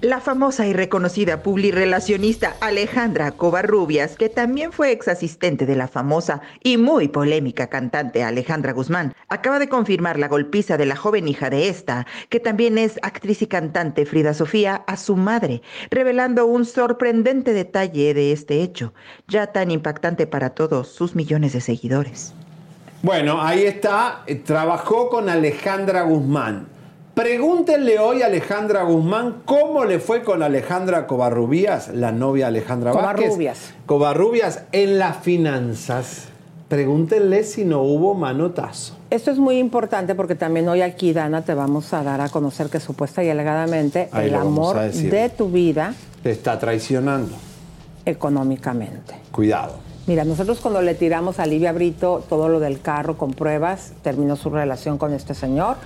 H: La famosa y reconocida publirelacionista Alejandra Covarrubias, que también fue ex asistente de la famosa y muy polémica cantante Alejandra Guzmán, acaba de confirmar la golpiza de la joven hija de esta, que también es actriz y cantante Frida Sofía, a su madre, revelando un sorprendente detalle de este hecho, ya tan impactante para todos sus millones de seguidores.
B: Bueno, ahí está, eh, trabajó con Alejandra Guzmán. Pregúntenle hoy a Alejandra Guzmán cómo le fue con Alejandra Covarrubias, la novia de Alejandra Vázquez.
A: Covarrubias.
B: Covarrubias en las finanzas. Pregúntenle si no hubo manotazo.
A: Esto es muy importante porque también hoy aquí, Dana, te vamos a dar a conocer que supuesta y alegadamente
B: Ahí
A: el amor de tu vida
B: Te está traicionando.
A: económicamente.
B: Cuidado.
A: Mira, nosotros cuando le tiramos a Livia Brito todo lo del carro con pruebas, terminó su relación con este señor.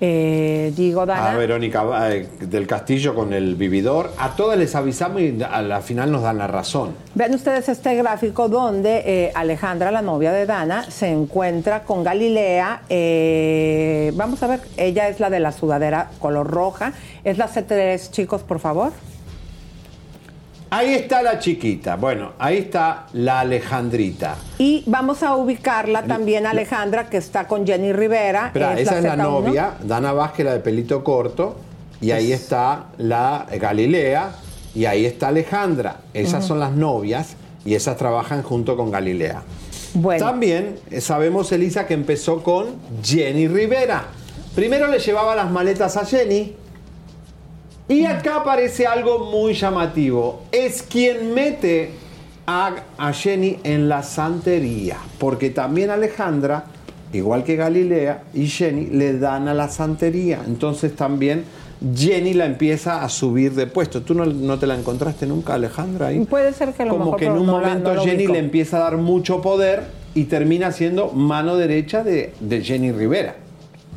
A: Eh, digo, Dana,
B: A Verónica eh, del Castillo con el vividor. A todas les avisamos y a la final nos dan la razón.
A: Vean ustedes este gráfico donde eh, Alejandra, la novia de Dana, se encuentra con Galilea. eh, vamos a ver, ella es la de la sudadera color roja. Es la C3, chicos, por favor.
B: Ahí está la chiquita. Bueno, ahí está la Alejandrita.
A: Y vamos a ubicarla también, Alejandra, que está con Jenny Rivera.
B: Espera, esa es la
A: Z1.
B: novia, Dana Vázquez, la de pelito corto. Y ahí está la Galilea. Y ahí está Alejandra. Esas son las novias. Y esas trabajan junto con Galilea.
A: Bueno.
B: También eh, sabemos, Elisa, que empezó con Jenny Rivera. Primero le llevaba las maletas a Jenny. Y acá aparece algo muy llamativo. Es quien mete a, a Jenny en la santería. Porque también Alejandra, igual que Galilea y Jenny, le dan a la santería. Entonces también Jenny la empieza a subir de puesto. ¿Tú no, no te la encontraste nunca, Alejandra? Ahí?
A: Puede ser que a lo
B: Como
A: mejor
B: que en un
A: no la-
B: momento
A: no
B: Jenny le empieza a dar mucho poder y termina siendo mano derecha de, de Jenny Rivera.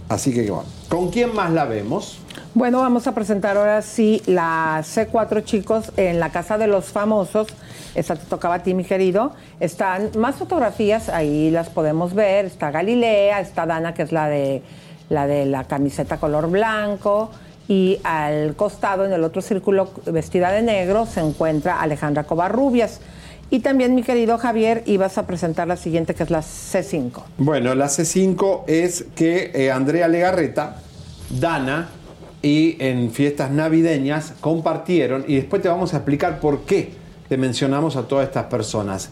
B: Así que bueno, ¿con quién más la vemos?
A: Bueno, vamos a presentar ahora sí la C4, chicos, en la Casa de los Famosos. Esta te tocaba a ti, mi querido. Están más fotografías, ahí las podemos ver. Está Galilea, está Dana, que es la de la, de la camiseta color blanco. Y al costado, en el otro círculo, vestida de negro, se encuentra Alejandra Covarrubias. Y también, mi querido Javier, ibas a presentar la siguiente, que es la C5.
B: Bueno, la C5 es que eh, Andrea Legarreta, Dana y en fiestas navideñas compartieron y después te vamos a explicar por qué te mencionamos a todas estas personas.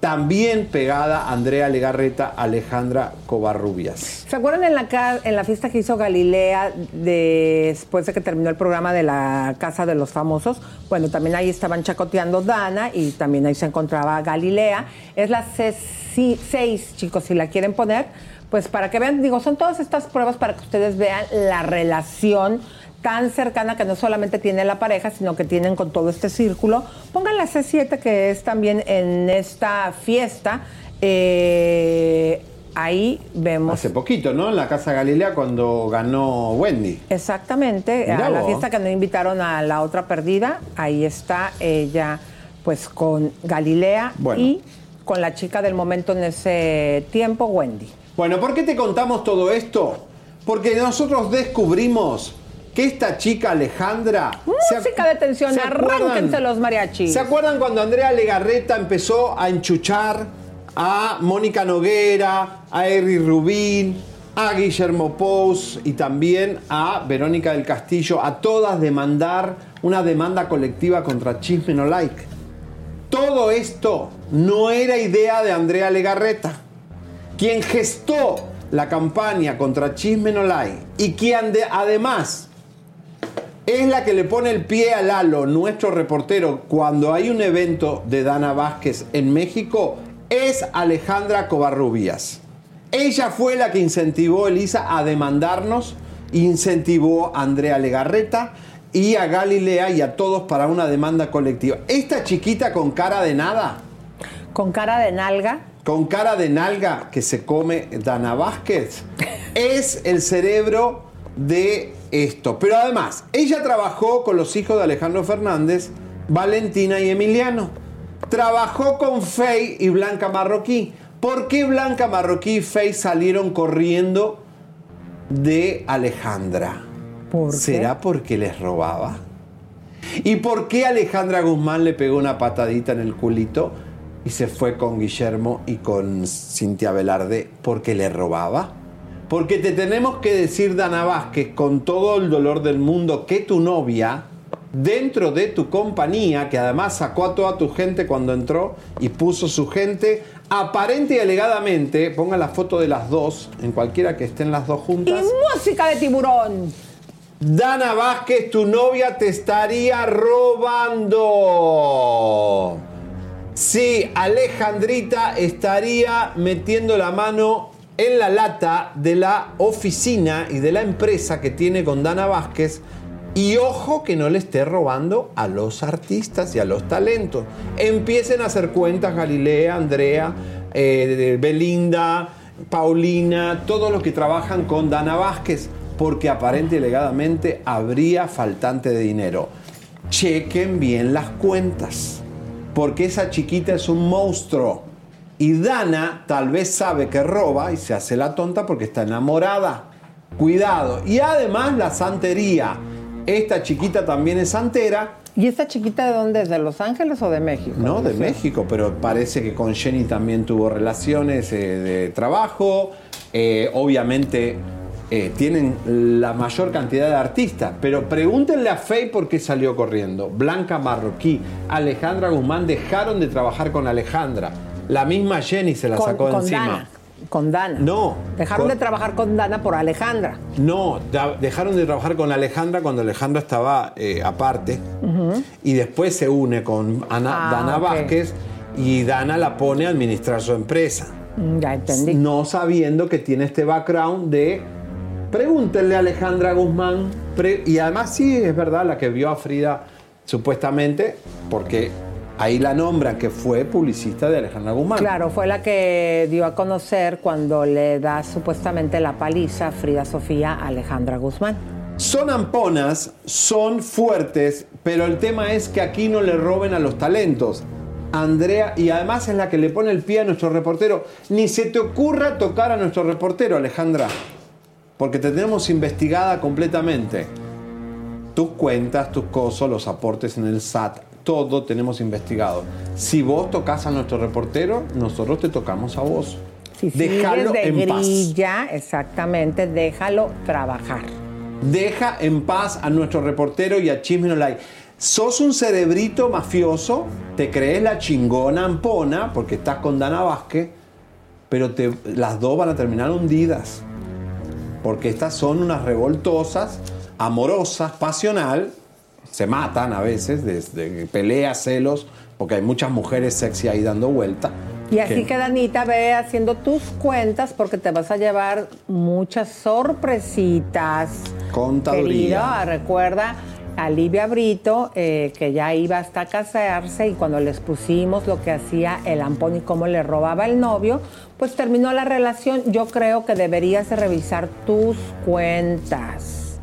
B: También pegada Andrea Legarreta, Alejandra Covarrubias.
A: ¿Se acuerdan en la, en la fiesta que hizo Galilea después de que terminó el programa de la Casa de los Famosos? Bueno, también ahí estaban chacoteando Dana y también ahí se encontraba Galilea. Es la C6, chicos, si la quieren poner, pues para que vean, digo, son todas estas pruebas para que ustedes vean la relación tan cercana que no solamente tiene la pareja, sino que tienen con todo este círculo. Pongan la C7 que es también en esta fiesta. Eh, ahí vemos
B: Hace poquito, ¿no? En la Casa Galilea cuando ganó Wendy.
A: Exactamente,
B: Mirá
A: a la fiesta que no invitaron a la otra perdida, ahí está ella pues con Galilea
B: Bueno.
A: y con la chica del momento en ese tiempo, Wendy.
B: Bueno, ¿por qué te contamos todo esto? Porque nosotros descubrimos que esta chica Alejandra... ac-
A: Música de tensión, arránquense los mariachis.
B: ¿Se acuerdan cuando Andrea Legarreta empezó a enchuchar a Mónica Noguera, a Eric Rubín, a Guillermo Pous y también a Verónica del Castillo, a todas demandar una demanda colectiva contra Chisme No Like? Todo esto no era idea de Andrea Legarreta, quien gestó la campaña contra Chisme No Like y quien de- además es la que le pone el pie a Lalo, nuestro reportero, cuando hay un evento de Dana Vázquez en México, es Alejandra Covarrubias. Ella fue la que incentivó, Elisa, a demandarnos, incentivó a Andrea Legarreta y a Galilea y a todos para una demanda colectiva. Esta chiquita con cara de nada,
A: Con cara de nalga.
B: Con cara de nalga que se come Dana Vázquez, es el cerebro de esto. Pero además, ella trabajó con los hijos de Alejandro Fernández, Valentina y Emiliano. Trabajó con Fey y Blanca Marroquí. ¿Por qué Blanca Marroquí y Fey salieron corriendo de Alejandra? ¿Será porque les robaba? ¿Y por qué Alejandra Guzmán le pegó una patadita en el culito y se fue con Guillermo y con Cintia Velarde? ¿Porque le robaba? Porque te tenemos que decir, Dana Vázquez, con todo el dolor del mundo, que tu novia, dentro de tu compañía, que además sacó a toda tu gente cuando entró y puso su gente, aparente y alegadamente, ponga la foto de las dos, en cualquiera que estén las dos juntas.
A: Y música de tiburón.
B: Dana Vázquez, tu novia te estaría robando. Sí, Alejandrita estaría metiendo la mano en la lata de la oficina y de la empresa que tiene con Dana Vázquez. Y ojo que no le esté robando a los artistas y a los talentos. Empiecen a hacer cuentas Galilea, Andrea, eh, Belinda, Paulina, todos los que trabajan con Dana Vázquez, porque aparente y alegadamente habría faltante de dinero. Chequen bien las cuentas, porque esa chiquita es un monstruo. Y Dana tal vez sabe que roba y se hace la tonta porque está enamorada. Cuidado. Y además la santería. Esta chiquita también es santera.
A: ¿Y esta chiquita de dónde es? ¿De Los Ángeles o de México?
B: No, de. México, pero parece que con Jenny también tuvo relaciones eh, de trabajo. Eh, obviamente eh, tienen la mayor cantidad de artistas, pero pregúntenle a Faye por qué salió corriendo. Blanca Marroquí, Alejandra Guzmán dejaron de trabajar con Alejandra. La misma Jenny se la
A: Con-
B: sacó de
A: con
B: encima.
A: Dana. Con Dana.
B: No.
A: Dejaron
B: con-
A: de trabajar con Dana por Alejandra.
B: No, dejaron de trabajar con Alejandra cuando Alejandra estaba eh, aparte y después se une con Ana-
A: Ah,
B: Dana
A: ok.
B: Vázquez y Dana la pone a administrar su empresa.
A: Mm, Ya entendí.
B: No sabiendo que tiene este background de pregúntenle a Alejandra Guzmán. y además sí, es verdad, la que vio a Frida supuestamente, porque ahí la nombran que fue publicista de Alejandra Guzmán.
A: Claro, fue la que dio a conocer cuando le da supuestamente la paliza a Frida Sofía a Alejandra Guzmán.
B: Son amponas, son fuertes, pero el tema es que aquí no le roben a los talentos. Andrea, y además es la que le pone el pie a nuestro reportero. Ni se te ocurra tocar a nuestro reportero, Alejandra, porque te tenemos investigada completamente. Tus cuentas, tus cosas, los aportes en el SAT, todo tenemos investigado. Si vos tocas a nuestro reportero, nosotros te tocamos a vos.
A: Si
B: Déjalo
A: de
B: en paz.
A: grilla, exactamente, déjalo trabajar.
B: Deja en paz a nuestro reportero y a Chisme No Like. Sos un cerebrito mafioso, te crees la chingona ampona porque estás con Dana Vázquez, pero te- las dos van a terminar hundidas. Porque estas son unas revoltosas, amorosas, pasional, se matan a veces, de, peleas, celos, porque hay muchas mujeres sexy ahí dando vuelta.
A: Y así
B: que-
A: que Danita ve haciendo tus cuentas porque te vas a llevar muchas sorpresitas.
B: Contaduría.
A: Querida, recuerda a Livia Brito, eh, que ya iba hasta casarse y cuando les pusimos lo que hacía el Ampón y cómo le robaba el novio, pues terminó la relación. Yo creo que deberías de revisar tus cuentas.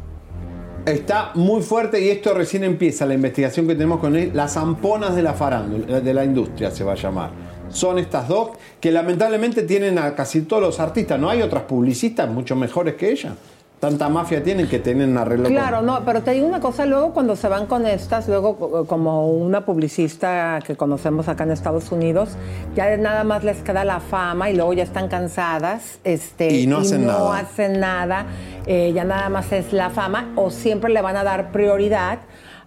B: Está muy fuerte y esto recién empieza la investigación que tenemos con él. Las amponas de la farándula, de la industria se va a llamar. Son estas dos que lamentablemente tienen a casi todos los artistas. No hay otras publicistas mucho mejores que ella. Tanta mafia tienen que tienen arreglo con-
A: Claro, no, pero te digo una cosa, luego cuando se van con estas, luego como una publicista que conocemos acá en Estados Unidos, ya nada más les queda la fama y luego ya están cansadas este,
B: Y no hacen nada.
A: hacen nada, eh, ya nada más es la fama o siempre le van a dar prioridad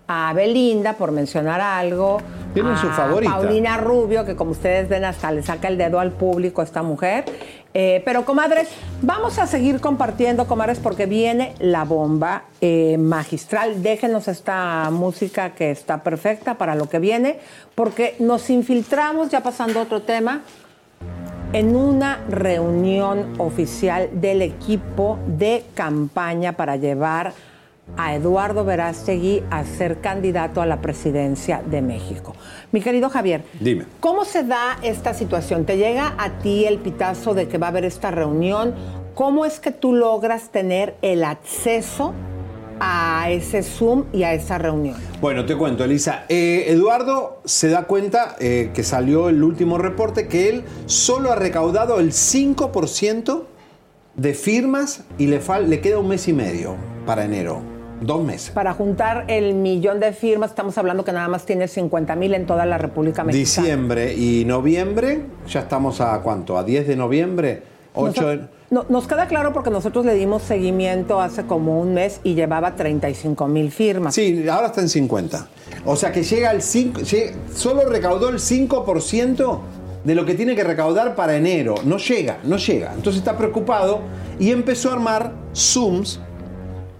A: a Belinda, por mencionar algo.
B: Tiene
A: a
B: su favorita.
A: Paulina Rubio, que como ustedes ven, hasta le saca el dedo al público esta mujer. Eh, pero, comadres, vamos a seguir compartiendo, comadres, porque viene la bomba eh, magistral. Déjenos esta música que está perfecta para lo que viene, porque nos infiltramos, ya pasando a otro tema, en una reunión oficial del equipo de campaña para llevar a Eduardo Verástegui a ser candidato a la presidencia de México. Mi querido Javier,
B: Dime.
A: ¿cómo se da esta situación? ¿Te llega a ti el pitazo de que va a haber esta reunión? ¿Cómo es que tú logras tener el acceso a ese Zoom y a esa reunión?
B: Bueno, te cuento, Elisa. Eh, Eduardo se da cuenta eh, que salió el último reporte que él solo ha recaudado el 5% de firmas y le, le queda un mes y medio para enero. Dos meses.
A: Para juntar el millón de firmas, estamos hablando que nada más tiene 50 mil en toda la República Mexicana.
B: Diciembre y noviembre, ya estamos a cuánto, a 10 de noviembre, 8 de...
A: No, nos queda claro porque nosotros le dimos seguimiento hace como un mes y llevaba 35 mil firmas.
B: Sí, ahora está en 50. O sea que llega al 5, llega- solo recaudó el 5% de lo que tiene que recaudar para enero. No llega, no llega. Entonces está preocupado y empezó a armar Zooms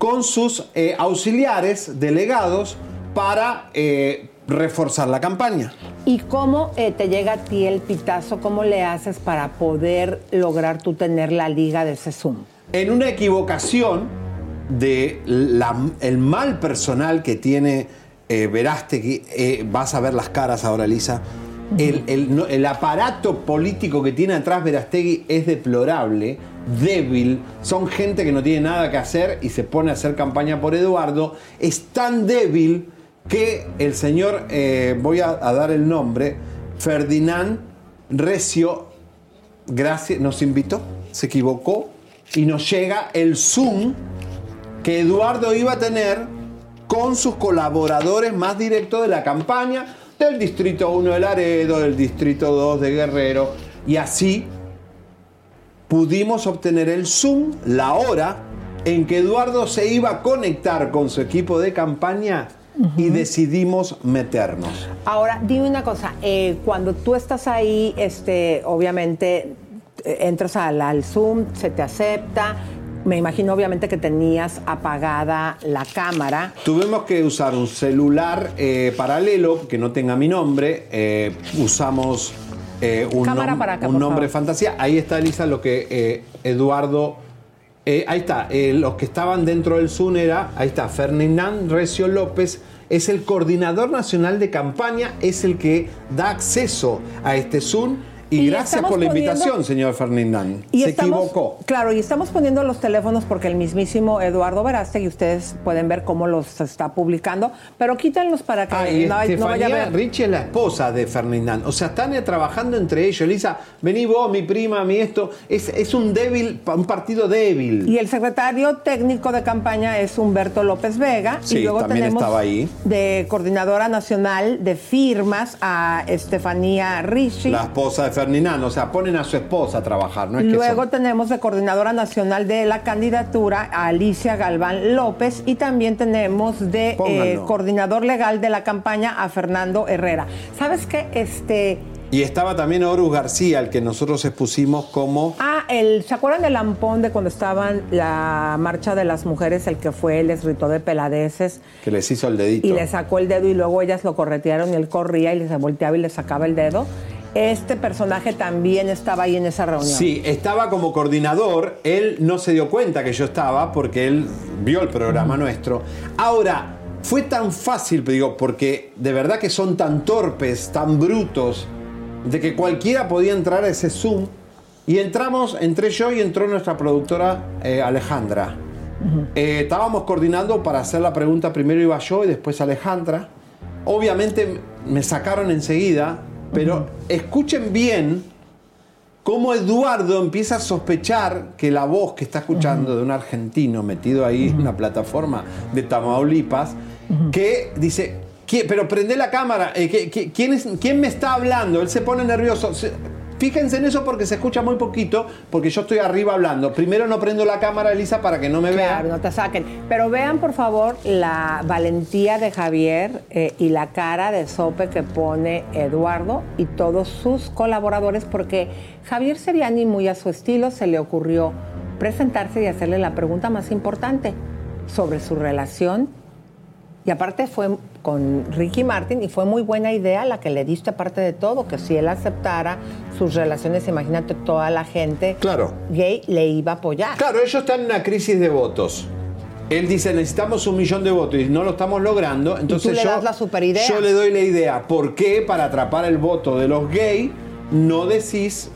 B: con sus eh, auxiliares, delegados, para eh, reforzar la campaña.
A: ¿Y cómo eh, te llega a ti el pitazo? ¿Cómo le haces para poder lograr tú tener la liga de ese Zoom?
B: En una equivocación de el mal personal que tiene eh, Verástegui, eh, vas a ver las caras ahora, Lisa. El, aparato político que tiene atrás Verástegui es deplorable, débil. Son gente que no tiene nada que hacer y se pone a hacer campaña por Eduardo. Es tan débil que el señor, eh, voy a, a dar el nombre, Ferdinand Recio gracias, nos invitó, se equivocó y nos llega el Zoom que Eduardo iba a tener con sus colaboradores más directos de la campaña del Distrito 1 de Laredo, del Distrito 2 de Guerrero, y así pudimos obtener el Zoom, la hora en que Eduardo se iba a conectar con su equipo de campaña y decidimos meternos.
A: Ahora, dime una cosa, eh, cuando tú estás ahí, este, obviamente eh, entras al, al Zoom, se te acepta. Me imagino obviamente que tenías apagada la cámara.
B: Tuvimos que usar un celular eh, paralelo que no tenga mi nombre. eh, usamos eh, un,
A: Cámara
B: nom-
A: para acá,
B: un
A: por
B: nombre
A: favor.
B: fantasía. Ahí está, Elisa, lo que Eduardo. ahí está, los que estaban dentro del Zoom era, ahí está, Ferdinand Recio López, es el coordinador nacional de campaña, es el que da acceso a este Zoom. Y,
A: Y
B: gracias por la invitación, señor Ferdinand.
A: Y
B: Se
A: estamos-
B: equivocó.
A: Claro, y estamos poniendo los teléfonos porque el mismísimo Eduardo Verástegui, ustedes pueden ver cómo los está publicando, pero quítenlos para que
B: Ah, y
A: no, no vaya a
B: Estefanía
A: ver.
B: Richie es la esposa de Ferdinand. O sea, están trabajando entre ellos. Elisa, vení vos, mi prima, mi esto. Es, es un débil, un partido débil.
A: Y el secretario técnico de campaña es Humberto López Vega.
B: Sí,
A: y luego
B: también
A: tenemos
B: estaba ahí.
A: de coordinadora nacional de firmas a Estefanía Ricci.
B: La esposa de O sea, ponen a su esposa a trabajar. No es que
A: Luego
B: son-
A: tenemos de coordinadora nacional de la candidatura a Alicia Galván López y también tenemos de eh, coordinador legal de la campaña a Fernando Herrera. ¿Sabes qué? Este,
B: Y estaba también Horus García, el que nosotros expusimos como.
A: ah, el, ¿se acuerdan del lampón de cuando estaban la marcha de las mujeres, el que fue, les gritó de peladeces
B: que les hizo el dedito.
A: y le sacó el dedo y luego ellas lo corretearon y él corría y les volteaba y le sacaba el dedo? Este personaje también estaba ahí en esa reunión.
B: Sí, estaba como coordinador. Él no se dio cuenta que yo estaba porque él vio el programa nuestro. Ahora, fue tan fácil, digo, porque de verdad que son tan torpes, tan brutos, de que cualquiera podía entrar a ese Zoom. Y entramos, entré yo y entró nuestra productora eh, Alejandra. Eh, estábamos coordinando para hacer la pregunta. Primero iba yo y después Alejandra. Obviamente me sacaron enseguida, pero escuchen bien cómo Eduardo empieza a sospechar que la voz que está escuchando de un argentino metido ahí en una plataforma de Tamaulipas, que dice, "¿Qui- pero prende la cámara, eh, ¿qui- qui- ¿quién, es- ¿quién me está hablando? Él se pone nervioso. Se- fíjense en eso porque se escucha muy poquito, porque yo estoy arriba hablando. Primero no prendo la cámara, Elisa, para que no me
A: Claro,
B: vean.
A: no te saquen. Pero vean, por favor, la valentía de Javier eh, y la cara de sope que pone Eduardo y todos sus colaboradores, porque Javier Seriani, muy a su estilo, se le ocurrió presentarse y hacerle la pregunta más importante sobre su relación. Y aparte fue con Ricky Martin y fue muy buena idea la que le diste aparte de todo, que si él aceptara sus relaciones, imagínate toda la gente
B: Claro.
A: gay le iba a apoyar.
B: Claro, ellos están en una crisis de votos. Él dice, necesitamos un millón de votos y no lo estamos logrando. Entonces
A: le
B: yo,
A: das la superidea.
B: yo le doy la idea. ¿Por qué para atrapar el voto de los gays no decís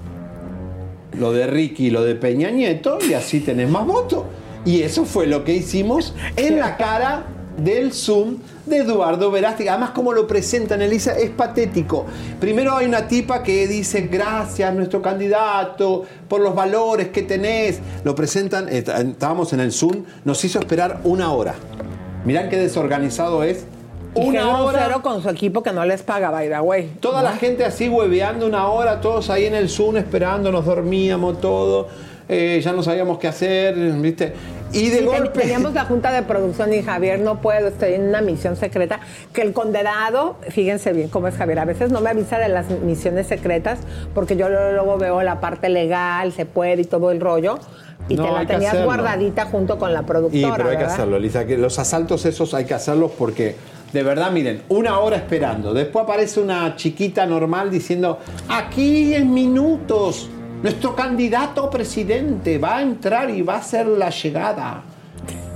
B: lo de Ricky y lo de Peña Nieto y así tenés más votos? Y eso fue lo que hicimos en la cara del Zoom de Eduardo Verástegui. Además, como lo presentan, Elisa, es patético. Primero hay una tipa que dice, gracias, nuestro candidato, por los valores que tenés. Lo presentan, est- estábamos en el Zoom, nos hizo esperar una hora. Mirá qué desorganizado es.
A: Y
B: Una hora.
A: con su equipo que no les paga, by the way.
B: Toda la gente así hueveando una hora, todos ahí en el Zoom esperando, nos dormíamos todo, eh, ya no sabíamos qué hacer, ¿viste? Y de
A: Sí,
B: golpe.
A: Teníamos la junta de producción y Javier no puedo, estoy en una misión secreta. Que el condenado, fíjense bien cómo es Javier, a veces no me avisa de las misiones secretas porque yo luego, veo la parte legal, se puede y todo el rollo. Y
B: No,
A: te la
B: que
A: tenías guardadita junto con la productora.
B: Y pero hay que
A: ¿verdad?
B: hacerlo, Elisa, que los asaltos esos hay que hacerlos porque de verdad, miren, una hora esperando. Después aparece una chiquita normal diciendo, aquí en minutos, nuestro candidato presidente va a entrar y va a hacer la llegada.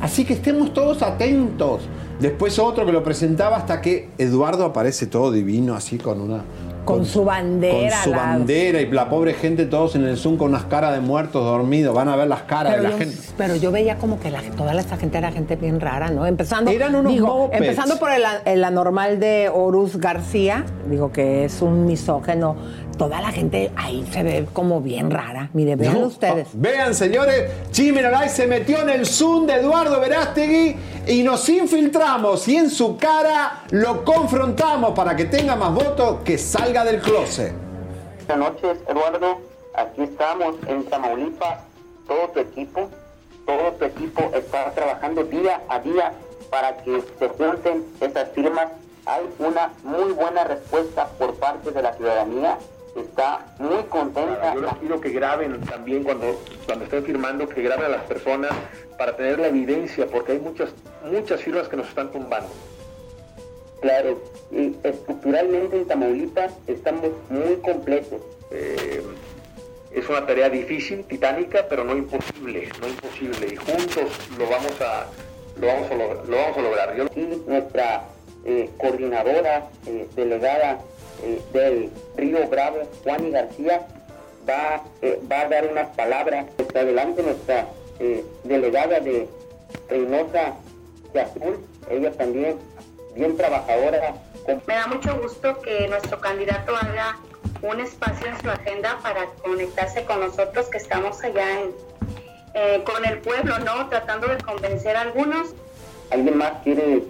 B: Así que estemos todos atentos. Después otro que lo presentaba hasta que Eduardo aparece todo divino, así con una...
A: Con su bandera.
B: Con su
A: la-
B: bandera y la pobre gente todos en el Zoom con unas caras de muertos dormidos. Van a ver las caras
A: Pero
B: de la
A: yo,
B: gente.
A: pero yo veía como que la, toda esa gente era gente bien rara, ¿no? Empezando,
B: Eran unos
A: digo, empezando por el, el anormal de Horus García, digo que es un misógeno. Toda la gente ahí se ve como bien rara. Mire, vean
B: No,
A: ustedes.
B: pa- Vean, señores, Chimenolay se metió en el Zoom de Eduardo Verástegui y nos infiltramos y en su cara lo confrontamos para que tenga más votos que salga del closet.
M: Buenas noches, Eduardo. Aquí estamos en Tamaulipas. Todo tu equipo, todo tu equipo está trabajando día a día para que se junten esas firmas. Hay una muy buena respuesta por parte de la ciudadanía. Está muy contenta.
N: Yo les pido que graben también cuando, cuando estén firmando, que graben a las personas para tener la evidencia, porque hay muchas, muchas firmas que nos están tumbando.
M: Claro, y estructuralmente en Tamaulipas estamos muy completos.
N: Eh, es una tarea difícil, titánica, pero no imposible, no imposible. Y juntos lo vamos a, lo vamos a, lo vamos a lograr. Yo-
M: y nuestra eh, coordinadora eh, delegada eh, del Río Bravo, Juani García, va, eh, va a dar unas palabras. Está adelante nuestra eh, delegada de Reynosa de Azul, ella también bien trabajadora. con-
O: Me da mucho gusto que nuestro candidato haga un espacio en su agenda para conectarse con nosotros que estamos allá en, eh, con el pueblo, ¿no? Tratando de convencer a algunos.
M: ¿Alguien más quiere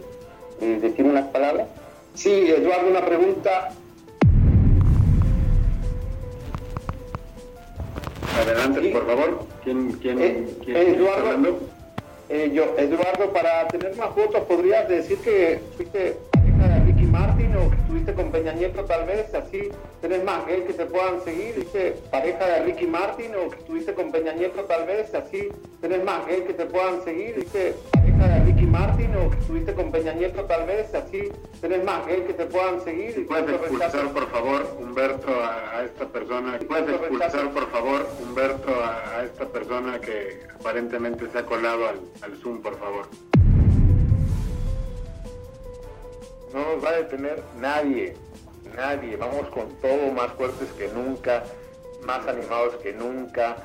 M: eh, decir unas palabras?
N: Sí, Eduardo, una pregunta. Adelante, por favor. ¿Quién, quién,
E: Eh,
N: quién
E: eh,
N: está
E: Eduardo. Eh, yo, Eduardo, para tener más votos, ¿podrías decir que fuiste pareja de Ricky Martin o que estuviste con Peña Nieto tal vez? Así tenés más gays que te puedan seguir. ¿Fuiste pareja de Ricky Martin o que estuviste con Peña Nieto tal vez? Así tenés más gays que te puedan seguir. ¿Fuiste pareja de Ricky Martin o que estuviste con Peña Nieto tal vez? Así tenés más gays que te puedan seguir. y
N: ¿Puedes expulsar,
E: rechazo-
N: por favor, Humberto, a, a esta persona? ¿Puedes expulsar, por favor, Humberto, a, a esta persona que aparentemente se ha colado al, al Zoom, por favor? No nos va a detener nadie, nadie. Vamos con todo más fuertes que nunca, más animados que nunca.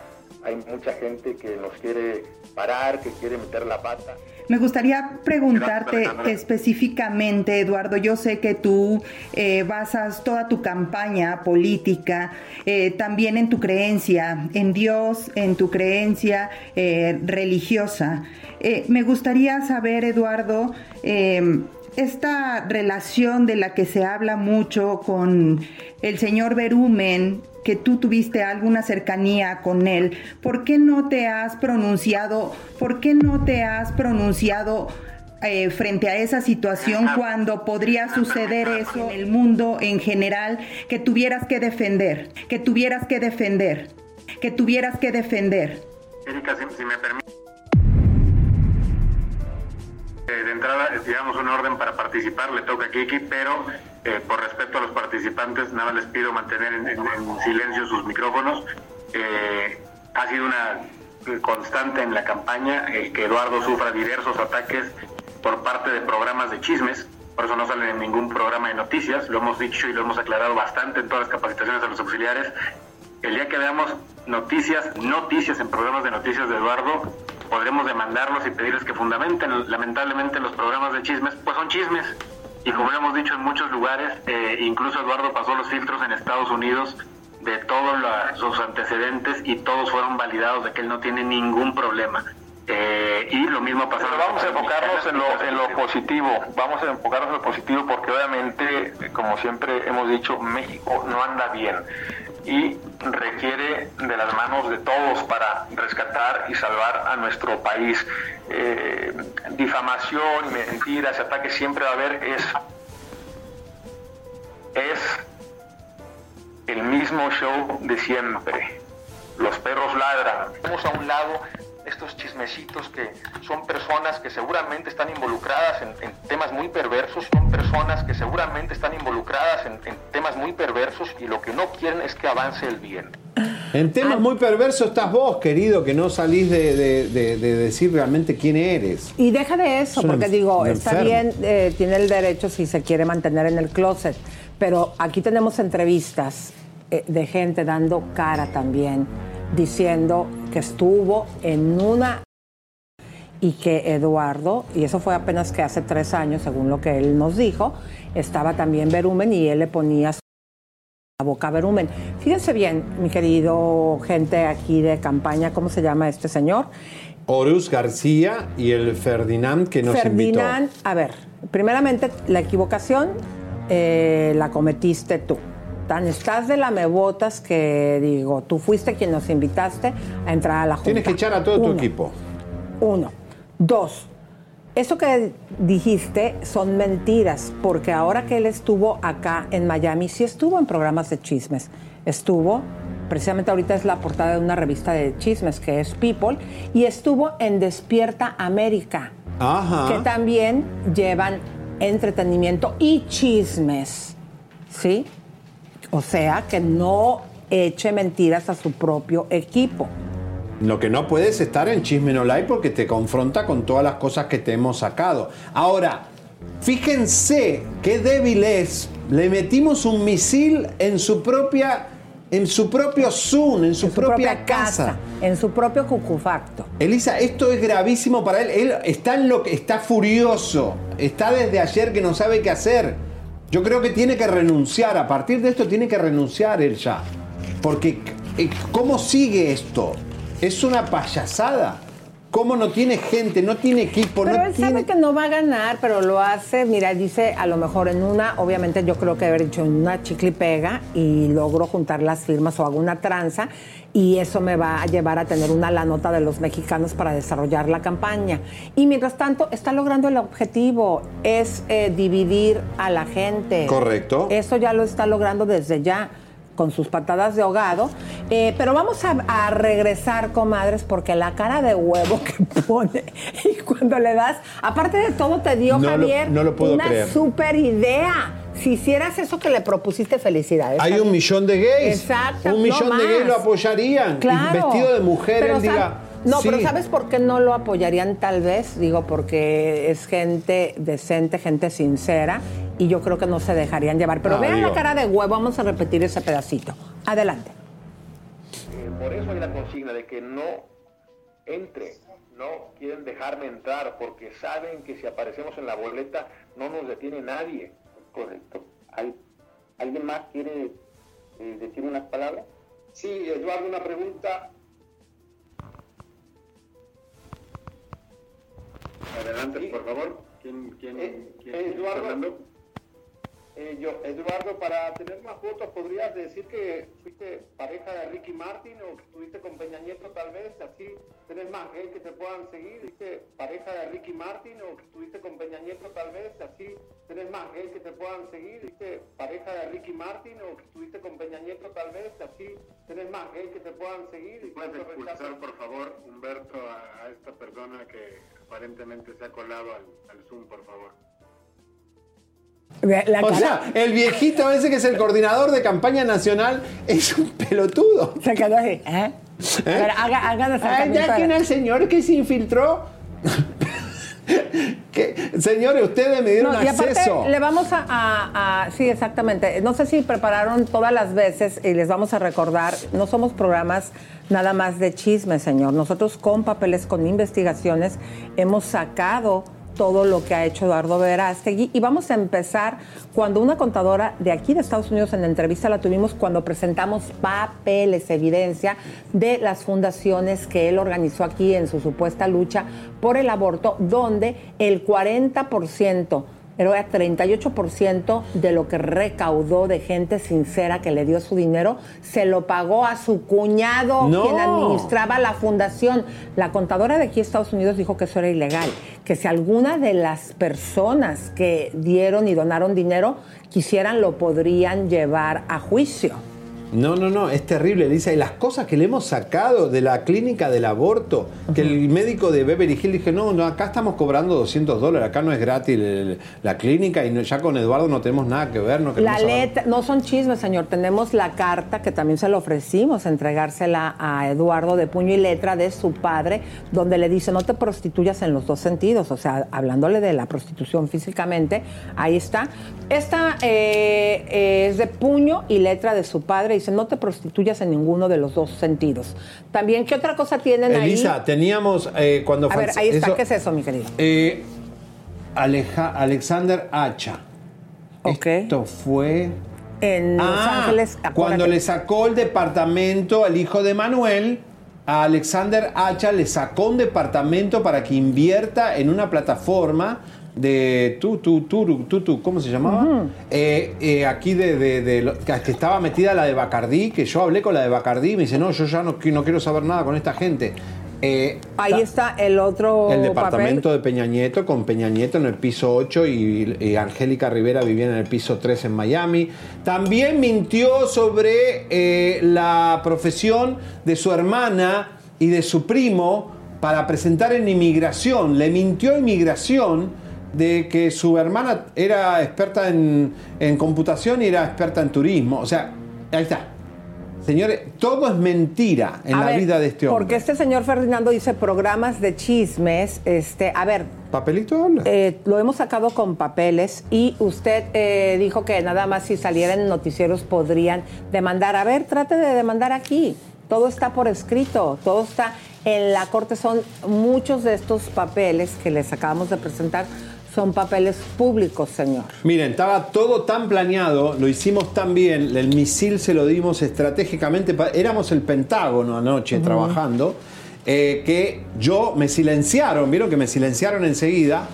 N: Hay mucha gente que nos quiere parar, que quiere meter la pata.
P: Me gustaría preguntarte específicamente, Eduardo, yo sé que tú eh, basas toda tu campaña política eh, también en tu creencia, en Dios, en tu creencia eh, religiosa. Eh, me gustaría saber, Eduardo, eh, esta relación de la que se habla mucho con el señor Berumen, que tú tuviste alguna cercanía con él, ¿por qué no te has pronunciado, por qué no te has pronunciado eh, frente a esa situación cuando podría suceder eso en el mundo en general que tuvieras que defender, que tuvieras que defender, que tuvieras que defender?
E: Erika, si, si me permite. Eh, de entrada, digamos un orden para participar, le toca a Kiki, pero eh, por respeto a los participantes, nada les pido mantener en, en- en silencio sus micrófonos. Eh, ha sido una constante en la campaña el que Eduardo sufra diversos ataques por parte de programas de chismes, por eso no sale en ningún programa de noticias, lo hemos dicho y lo hemos aclarado bastante en todas las capacitaciones a los auxiliares. El día que veamos noticias, noticias en programas de noticias de Eduardo, podremos demandarlos y pedirles que fundamenten, lamentablemente los programas de chismes, pues son chismes. Y como hemos dicho en muchos lugares, eh, incluso Eduardo pasó los filtros en Estados Unidos de todos la- sus antecedentes y todos fueron validados de que él no tiene ningún problema. Eh, y lo mismo pasó.
N: Pero vamos a enfocarnos en lo, en lo positivo, vamos a enfocarnos en lo positivo porque obviamente, como siempre hemos dicho, México no anda bien y requiere de las manos de todos para rescatar y salvar a nuestro país. Eh, difamación, mentiras, ataques siempre va a haber, es, es el mismo show de siempre. Los perros ladran. Vamos a un lado estos chismecitos que son personas que seguramente están involucradas en, en temas muy perversos, son personas que seguramente están involucradas en, en temas muy perversos y lo que no quieren es que avance el bien.
B: En temas muy perversos estás vos, querido, que no salís de, de- de- de decir realmente quién eres.
A: Y deja de eso,
B: Es
A: porque digo, está
B: enfermo.
A: bien, eh, tiene el derecho si se quiere mantener en el closet, pero aquí tenemos entrevistas eh, de gente dando cara también, diciendo que estuvo en una y que Eduardo, y eso fue apenas que hace tres años, según lo que él nos dijo, estaba también Berumen y él le ponía su- la boca Berumen. Fíjense bien, mi querido gente aquí de campaña, ¿cómo se llama este señor?
B: Horus García y el Ferdinand que nos
A: Ferdinand, a ver, primeramente la equivocación eh, la cometiste tú. Tan estás de lamebotas que digo, tú fuiste quien nos invitaste a entrar a la junta.
B: Tienes que echar a todo tu
A: Uno.
B: equipo.
A: Uno. Dos. Eso que dijiste son mentiras, porque ahora que él estuvo acá en Miami, sí estuvo en programas de chismes. Estuvo, precisamente ahorita es la portada de una revista de chismes que es People, y estuvo en Despierta América,
B: Ajá.
A: que también llevan entretenimiento y chismes. ¿Sí? O sea, que no eche mentiras a su propio equipo.
B: Lo que no puedes estar en Chisme No Live porque te confronta con todas las cosas que te hemos sacado. Ahora, fíjense qué débil es. Le metimos un misil en su propia, en su propio Zoom, en su,
A: en su
B: propia, casa.
A: en su propio cucufacto.
B: Elisa, esto es gravísimo para él. Él está en lo que está furioso. Está desde ayer que no sabe qué hacer. Yo creo que tiene que renunciar. A partir de esto tiene que renunciar él ya. Porque eh, ¿cómo sigue esto? Es una payasada. ¿Cómo no tiene gente, no tiene equipo,
A: Pero
B: no
A: él
B: tiene...
A: sabe que no va a ganar, pero lo hace, mira, dice a lo mejor en una, obviamente yo creo que haber dicho en una chicle y pega y logro juntar las firmas o hago una tranza y eso me va a llevar a tener una la nota de los mexicanos para desarrollar la campaña. Y mientras tanto está logrando el objetivo, es eh, dividir a la gente.
B: Correcto.
A: Eso ya lo está logrando desde ya con sus patadas de ahogado. Eh, pero vamos a, a regresar, comadres, porque la cara de huevo que pone y cuando le das, aparte de todo, te dio
B: No lo-
A: Javier
B: no lo puedo
A: una
B: creer.
A: super idea. Si hicieras eso que le propusiste, felicidades.
B: Hay un millón de gays.
A: Exacto.
B: Un millón
A: no
B: de gays lo apoyarían. Y
A: Claro.
B: vestido de mujer,
A: Pero
B: él diga.
A: No, pero. ¿sabes por qué no lo apoyarían tal vez? Digo, porque es gente decente, gente sincera, y yo creo que no se dejarían llevar. Pero
N: Ah,
A: vean la cara de huevo, vamos a repetir ese pedacito. Adelante.
N: Eh, por eso hay la consigna de que no entre, no quieren dejarme entrar porque saben que si aparecemos en la boleta no nos detiene nadie.
M: Correcto. ¿Hay, ¿Alguien más quiere eh, decir unas palabras?
E: Sí, Eduardo, una pregunta. Adelante, por favor.
N: ¿Quién, quién,
E: Eh,
N: quién está
E: Eduardo,
N: hablando?
E: Eh, yo, Eduardo, para tener más votos, ¿podrías decir que fuiste pareja de Ricky Martin o que estuviste con Peña Nieto tal vez? Así tenés más gays que te puedan seguir. ¿Fuiste pareja de Ricky Martin o que estuviste con Peña Nieto tal vez? Así tenés más gays que te puedan seguir. ¿Fuiste pareja de Ricky Martin o que estuviste con Peña Nieto tal vez? Así tenés más gays que te puedan seguir.
N: ¿Puedes expulsar, por favor, Humberto, a, a esta persona que aparentemente se ha colado al, al Zoom, por favor?
A: La
B: o sea, el viejito ese que es el coordinador de campaña nacional es un pelotudo.
A: Se quedó así, ¿eh? Ver, haga, haga
B: Ah, ya que el señor que se infiltró. Que- señores, ustedes me dieron
A: No, y aparte
B: acceso.
A: le vamos a, a- a- Sí, exactamente. No sé si prepararon todas las veces y les vamos a recordar, no somos programas nada más de chisme, señor. Nosotros con papeles, con investigaciones, hemos sacado todo lo que ha hecho Eduardo Verástegui. Y vamos a empezar cuando una contadora de aquí de Estados Unidos en la entrevista la tuvimos cuando presentamos papeles, evidencia de las fundaciones que él organizó aquí en su supuesta lucha por el aborto, donde el 40% era 38% de lo que recaudó de gente sincera que le dio su dinero, se lo pagó a su cuñado,
B: No.
A: quien administraba la fundación. La contadora de aquí Estados Unidos dijo que eso era ilegal, que si alguna de las personas que dieron y donaron dinero quisieran, lo podrían llevar a juicio.
B: No, no, no, es terrible, Elisa. Y las cosas que le hemos sacado de la clínica del aborto, que el médico de Beverly Hills dije, no, no, acá estamos cobrando 200 dólares, acá no es gratis el- la clínica y no- ya con Eduardo no tenemos nada que ver. No
A: La letra, no son chismes, señor. Tenemos la carta que también se le ofrecimos entregársela a Eduardo de puño y letra de su padre, donde le dice no te prostituyas en los dos sentidos, o sea, hablándole de la prostitución físicamente, ahí está. Esta eh, eh, es de puño y letra de su padre, dice no te prostituyas en ninguno de los dos sentidos. También, ¿qué otra cosa tienen
B: Elisa,
A: ahí?
B: teníamos eh, cuando
A: A ver, ahí está.
B: eso-
A: ¿Qué es eso, mi querido?
B: Eh, Aleja- Alexander Hacha. Esto fue.
A: En Los
B: Ah,
A: Ángeles.
B: Cuando le sacó el departamento al hijo de Manuel, a Alexander Hacha le sacó un departamento para que invierta en una plataforma de tu, tu, tu, tu, tu, ¿cómo se llamaba? Eh, eh, aquí de, de- que estaba metida la de Bacardí, que yo hablé con la de Bacardí y me dice, no, yo ya no, no quiero saber nada con esta gente. Eh,
A: Ahí está el otro
B: el
A: papel.
B: departamento de Peña Nieto, con Peña Nieto en el piso 8 y, y Angélica Rivera vivía en el piso 3 en Miami. También mintió sobre la profesión de su hermana y de su primo para presentar en inmigración. Le mintió inmigración de que su hermana era experta en, en computación y era experta en turismo. O sea, ahí está. Señores, todo es mentira en
A: A
B: la
A: ver,
B: vida de este hombre.
A: Porque este señor Ferdinando dice programas de chismes. Este, a ver,
B: Papelito habla.
A: eh, lo hemos sacado con papeles y usted eh, dijo que nada más si salieran noticieros podrían demandar. A ver, trate de demandar aquí. Todo está por escrito, todo está en la corte. Son muchos de estos papeles que les acabamos de presentar, son papeles públicos, señor.
B: Miren, estaba todo tan planeado, lo hicimos tan bien, el misil se lo dimos estratégicamente, éramos el Pentágono anoche trabajando, eh, que yo me silenciaron, vieron que me silenciaron enseguida,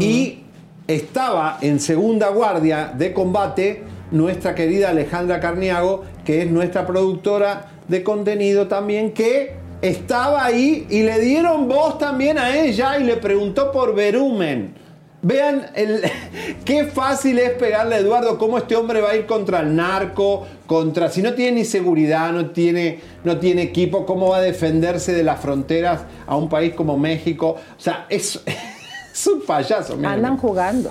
B: y estaba en segunda guardia de combate nuestra querida Alejandra Carniago, que es nuestra productora de contenido también, que estaba ahí y le dieron voz también a ella y le preguntó por Verumen. Vean el, qué fácil es pegarle a Eduardo, cómo este hombre va a ir contra el narco, contra, si no tiene ni seguridad, no tiene, no tiene equipo, cómo va a defenderse de las fronteras a un país como México. O sea, es, es un payaso.
A: Andan jugando.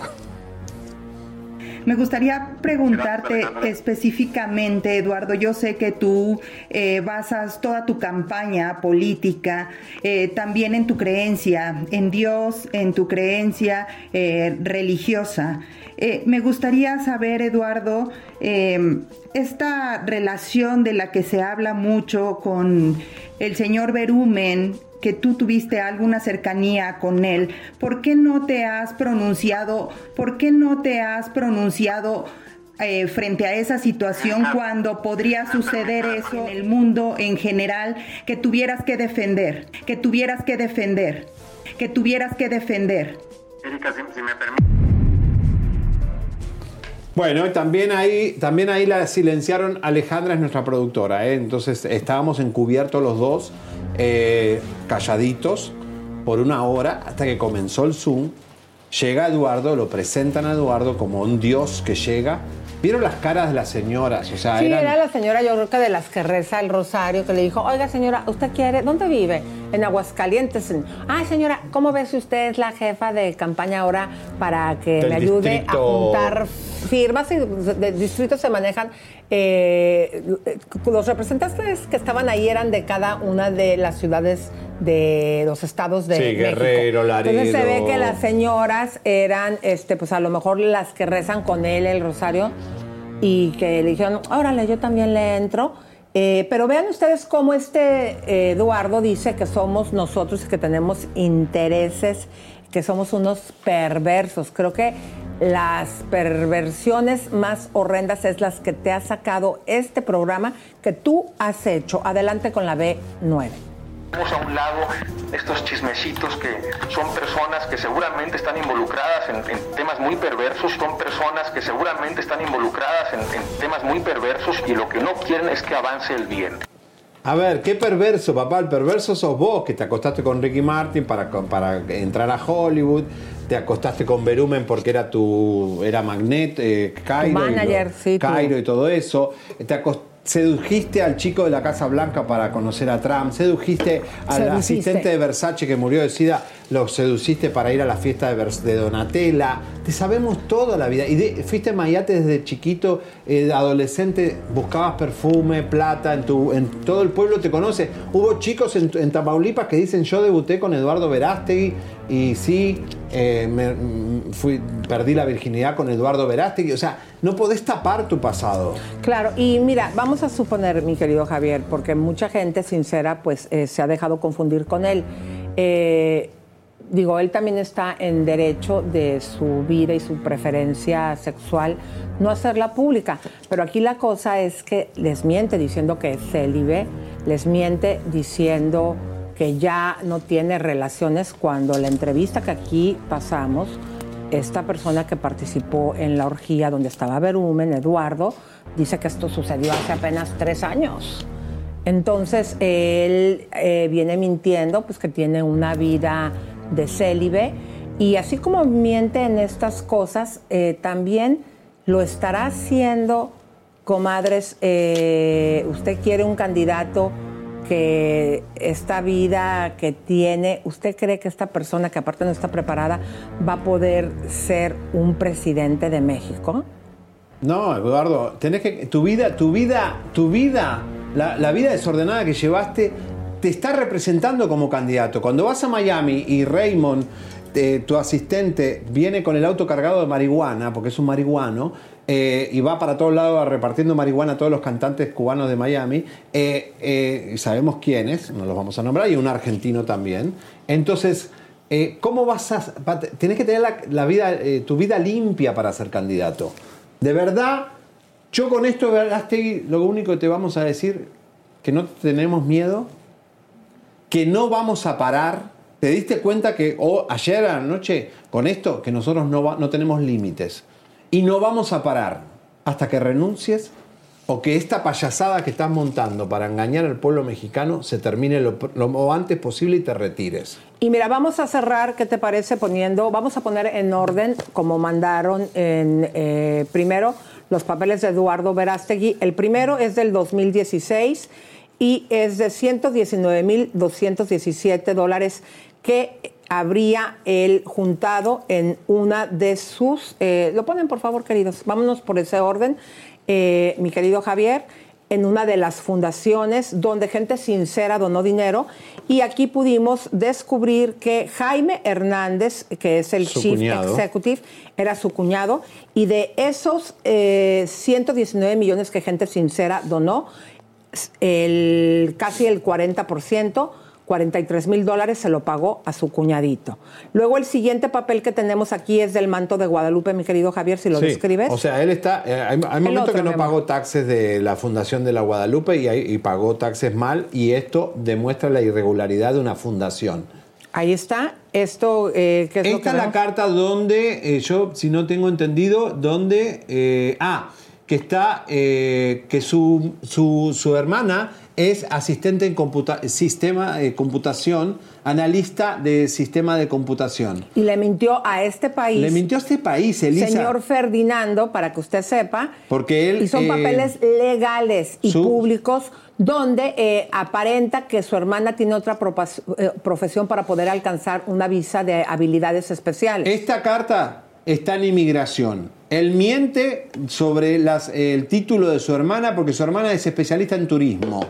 P: Me gustaría preguntarte específicamente, Eduardo, yo sé que tú eh, basas toda tu campaña política eh, también en tu creencia, en Dios, en tu creencia eh, religiosa. Me gustaría saber, Eduardo, esta relación de la que se habla mucho con el señor Berumen, que tú tuviste alguna cercanía con él, ¿por qué no te has pronunciado, por qué no te has pronunciado eh, frente a esa situación cuando podría suceder eso en el mundo en general, que tuvieras que defender, que tuvieras que defender, que tuvieras que defender?
E: Erika, si, si me permite.
B: Bueno, también ahí, también ahí la silenciaron. Alejandra es nuestra productora, ¿eh? entonces estábamos encubiertos los dos, eh, calladitos, por una hora, hasta que comenzó el Zoom. Llega Eduardo, lo presentan a Eduardo como un dios que llega. ¿Vieron las caras de las señoras? O sea,
A: Sí,
B: eran-
A: era la señora, yo creo que de las que reza el rosario, que le dijo, oiga señora, ¿usted quiere? ¿Dónde vive? En Aguascalientes. Ah, señora, ¿cómo ve si usted es la jefa de campaña ahora para que
B: Del
A: me ayude
B: distrito.
A: a juntar firmas? Y de distritos se manejan, eh, los representantes que estaban ahí eran de cada una de las ciudades de los estados de
B: Sí,
A: México.
B: Guerrero,
A: Entonces se ve
B: Laredo.
A: que las señoras eran, este, pues a lo mejor las que rezan con él el rosario y que le dijeron, órale, yo también le entro. Eh, pero vean ustedes cómo este eh, Eduardo dice que somos nosotros y que tenemos intereses, que somos unos perversos. Creo que las perversiones más horrendas es las que te ha sacado este programa que tú has hecho. Adelante con la B9.
E: Dejemos a un lado estos chismecitos que son personas que seguramente están involucradas en, en temas muy perversos, son personas que seguramente están involucradas en, en temas muy perversos y lo que no quieren es que avance el bien.
B: A ver, qué perverso, papá. El perverso sos vos, que te acostaste con Ricky Martin para, para entrar a Hollywood. Te acostaste con Berumen porque era tu. era Magnet, eh, Cairo. y lo-
A: sí, tú.
B: Cairo y todo eso. Te sedujiste al chico de la Casa Blanca para conocer a Trump. Sedujiste al asistente de Versace que murió de SIDA. Lo seduciste para ir a la fiesta de, Donatella. Te sabemos toda la vida. Y de- fuiste Mayate desde chiquito, eh, adolescente, buscabas perfume, plata, en, todo el pueblo te conoce. Hubo chicos en, Tamaulipas que dicen yo debuté con Eduardo Verástegui y sí, eh, me- fui, perdí la virginidad con Eduardo Verástegui. O sea, no podés tapar tu pasado.
A: Claro, y mira, vamos a suponer, mi querido Javier, porque mucha gente sincera pues eh, se ha dejado confundir con él. Digo, él también está en derecho de su vida y su preferencia sexual no hacerla pública, pero aquí la cosa es que les miente diciendo que es célibe, les miente diciendo que ya no tiene relaciones cuando la entrevista que aquí pasamos esta persona que participó en la orgía donde estaba Berumen, Eduardo, dice que esto sucedió hace apenas tres años. Entonces él eh, viene mintiendo, pues que tiene una vida de célibe y así como miente en estas cosas, eh, también lo estará haciendo, comadres. eh, usted quiere un candidato que esta vida que tiene, ¿usted cree que esta persona que aparte no está preparada va a poder ser un presidente de México?
B: No, Eduardo, tenés que. Tu vida, tu vida, tu vida, la, la vida desordenada que llevaste, te está representando como candidato. Cuando vas a Miami y Raymond, eh, tu asistente, viene con el auto cargado de marihuana, porque es un marihuano, eh, y va para todos lados repartiendo marihuana a todos los cantantes cubanos de Miami, eh, eh, sabemos quiénes, no los vamos a nombrar, y un argentino también. Entonces. ¿Cómo vas a.? Tenés que tener la, vida, tu vida limpia para ser candidato. De verdad, yo con esto, lo único que te vamos a decir, que no tenemos miedo, que no vamos a parar. ¿Te diste cuenta que o ayer a la noche, con esto, que nosotros no, no tenemos límites? Y no vamos a parar hasta que renuncies o que esta payasada que estás montando para engañar al pueblo mexicano se termine lo, lo antes posible y te retires.
A: Y mira, vamos a cerrar, ¿qué te parece? Poniendo, vamos a poner en orden, como mandaron en, eh, primero, los papeles de Eduardo Verástegui. El primero es del 2016 y es de 119.217 dólares que habría él juntado en una de sus... eh, lo ponen, por favor, queridos. Vámonos por ese orden, eh, mi querido Javier en una de las fundaciones donde gente sincera donó dinero y aquí pudimos descubrir que Jaime Hernández, que es el
B: Su
A: Chief
B: cuñado.
A: Executive, era su cuñado y de esos eh, 119 millones que gente sincera donó, el, casi el 40%, 43 mil dólares se lo pagó a su cuñadito. Luego el siguiente papel que tenemos aquí es del manto de Guadalupe, mi querido Javier, si lo
B: Sí,
A: describes.
B: O sea, él está. eh, hay hay momentos que no pagó taxes de la Fundación de la Guadalupe y, hay- y pagó taxes mal, y esto demuestra la irregularidad de una fundación.
A: Ahí está. Esto, eh, ¿qué es lo que
B: Esta es la carta donde, eh, yo, si no tengo entendido, donde. eh, ah, que está. eh, que su, su, su hermana es asistente en computa- sistema de computación, analista de sistema de computación.
A: Y le mintió a este país.
B: Le mintió a este país, Elisa.
A: Señor Ferdinando, para que usted sepa.
B: Porque él.
A: Y son
B: eh,
A: papeles legales y
B: su-
A: públicos donde eh, aparenta que su hermana tiene otra eh, profesión para poder alcanzar una visa de habilidades especiales.
B: Esta carta está en inmigración. Él miente sobre las- el título de su hermana porque su hermana es especialista en turismo.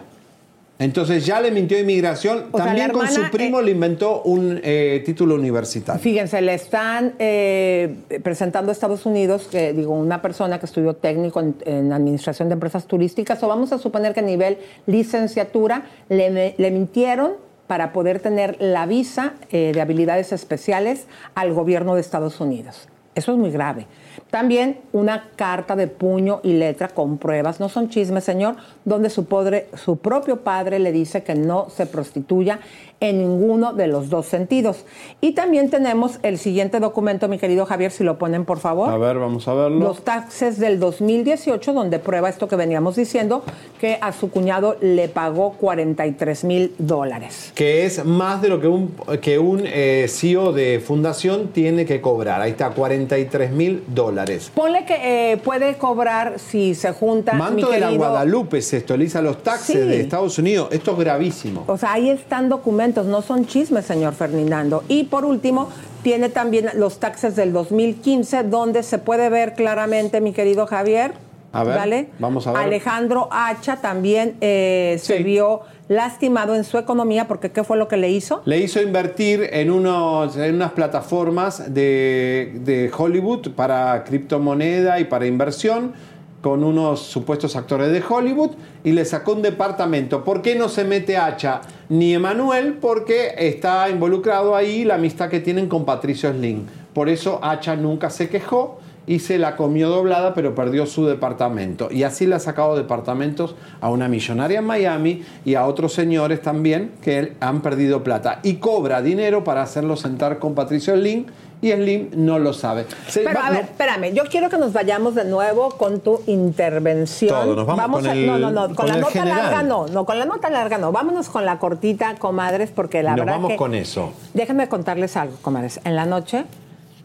B: Entonces ya le mintió inmigración.
A: O
B: También con su primo le inventó un eh, título universitario.
A: Fíjense, le están eh, presentando a Estados Unidos, que digo, una persona que estudió técnico en, en administración de empresas turísticas, o vamos a suponer que a nivel licenciatura le, le mintieron para poder tener la visa eh, de habilidades especiales al gobierno de Estados Unidos. Eso es muy grave. También una carta de puño y letra con pruebas, no son chismes, señor, donde su, podre- su propio padre le dice que no se prostituya en ninguno de los dos sentidos. Y también tenemos el siguiente documento, mi querido Javier, si lo ponen por favor.
B: A ver, vamos a verlo.
A: Los taxes del 2018, donde prueba esto que veníamos diciendo, que a su cuñado le pagó 43 mil dólares.
B: Que es más de lo que un, que un eh, CEO de fundación tiene que cobrar. Ahí está, 43 mil dólares.
A: Ponle que eh, puede cobrar si se junta. mi
B: Manto de la Guadalupe se actualiza los taxes
A: Sí.
B: de Estados Unidos. Esto es gravísimo.
A: O sea, ahí están documentos, no son chismes, señor Ferdinando. Y por último, tiene también los taxes del 2015, donde se puede ver claramente, mi querido Javier.
B: A ver,
A: ¿vale?
B: vamos a ver.
A: Alejandro Hacha también eh, se vio lastimado en su economía, porque ¿qué fue lo que le hizo?
B: Le hizo invertir en, unos, en unas plataformas de, de Hollywood para criptomoneda y para inversión con unos supuestos actores de Hollywood y le sacó un departamento. ¿Por qué no se mete Hacha ni Emanuel? Porque está involucrado ahí la amistad que tienen con Patricio Slim. Por eso Hacha nunca se quejó y se la comió doblada, pero perdió su departamento. Y así le ha sacado departamentos a una millonaria en Miami y a otros señores también que han perdido plata. Y cobra dinero para hacerlo sentar con Patricio Slim y Slim no lo sabe. Se-
A: Pero
B: va-
A: a ver,
B: no,
A: espérame, yo quiero que nos vayamos de nuevo con tu intervención.
B: Todo, nos vamos con
A: a,
B: el-
A: no, no, no, con,
B: con
A: la nota
B: general.
A: larga no, no, con la nota larga no. Vámonos con la cortita, comadres, porque la
B: nos
A: verdad
B: vamos
A: que
B: con eso.
A: Déjenme contarles algo, comadres. En la noche,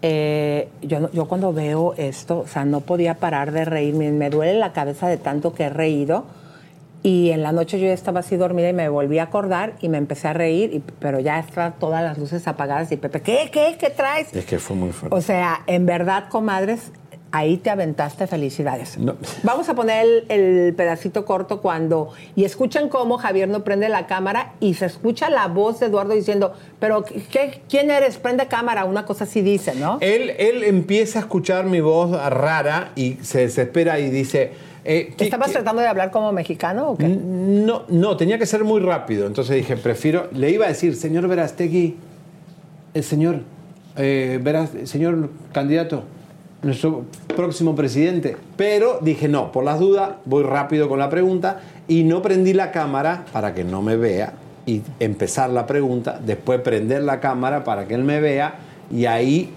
A: eh, yo, no- yo cuando veo esto, o sea, no podía parar de reírme. Me duele la cabeza de tanto que he reído. Y en la noche yo ya estaba así dormida y me volví a acordar y me empecé a reír, y- pero ya estaban todas las luces apagadas y Pepe, ¿qué, qué, qué traes?
B: Es que fue muy fuerte.
A: O sea, en verdad, comadres, ahí te aventaste felicidades.
B: No.
A: Vamos a poner el, el pedacito corto cuando... Y escuchen cómo Javier no prende la cámara y se escucha la voz de Eduardo diciendo, pero ¿qué, ¿quién eres? Prende cámara, una cosa así dice, ¿no?
B: Él, él empieza a escuchar mi voz rara y se desespera y dice... eh, ¿qué-
A: ¿Estabas tratando de hablar como mexicano o qué?
B: No, no, tenía que ser muy rápido. Entonces dije, prefiero. Le iba a decir, señor Verastegui, el señor, eh, Veras- señor candidato, nuestro próximo presidente. Pero dije, no, por las dudas, voy rápido con la pregunta y no prendí la cámara para que no me vea y empezar la pregunta, después prender la cámara para que él me vea y ahí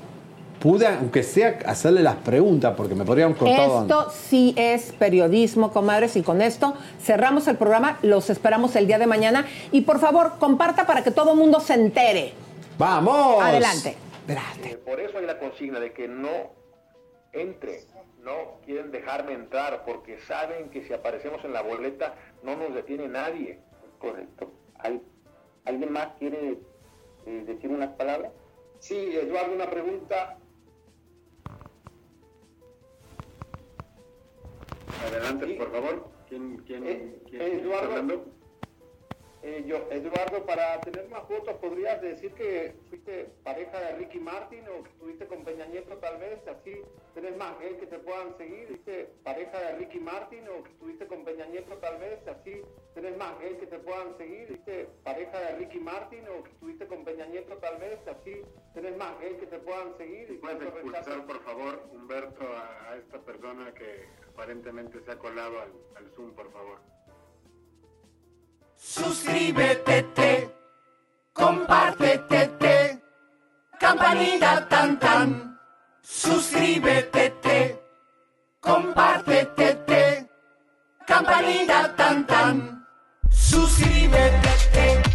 B: pude, aunque sea, hacerle las preguntas porque me podrían antes.
A: Esto sí es periodismo, comadres, y con esto cerramos el programa. Los esperamos el día de mañana. Y por favor, comparta para que todo el mundo se entere.
B: ¡Vamos!
A: Adelante.
N: Eh, por eso hay la consigna de que no entre, no quieren dejarme entrar porque saben que si aparecemos en la boleta no nos detiene nadie.
M: Correcto. ¿Hay, ¿Alguien más quiere eh, decir unas palabras?
N: Sí, Eduardo, una pregunta.
E: Adelante, por favor. ¿Quién, quién,
N: Eh,
E: quién
N: eh,
E: está
N: Eduardo.
E: hablando?
N: Eh, yo, Eduardo, para tener más votos, ¿podrías decir que fuiste pareja de Ricky Martin o que estuviste con Peña Nieto tal vez? Así tenés más gay que te puedan seguir. ¿Fuiste pareja de Ricky Martin o que estuviste con Peña Nieto tal vez? Así tenés más gay que te puedan seguir. ¿Fuiste pareja de Ricky Martin o que estuviste con Peña Nieto tal vez? Así tenés más gay que te puedan seguir.
E: ¿Puedes expulsar, por favor, Humberto, a, a esta persona que aparentemente se ha colado al, al Zoom, por favor?
Q: Suscríbete, compártete, campanita tan tan. Suscríbete, te. compártete, te. campanita tan tan. Suscríbete, te.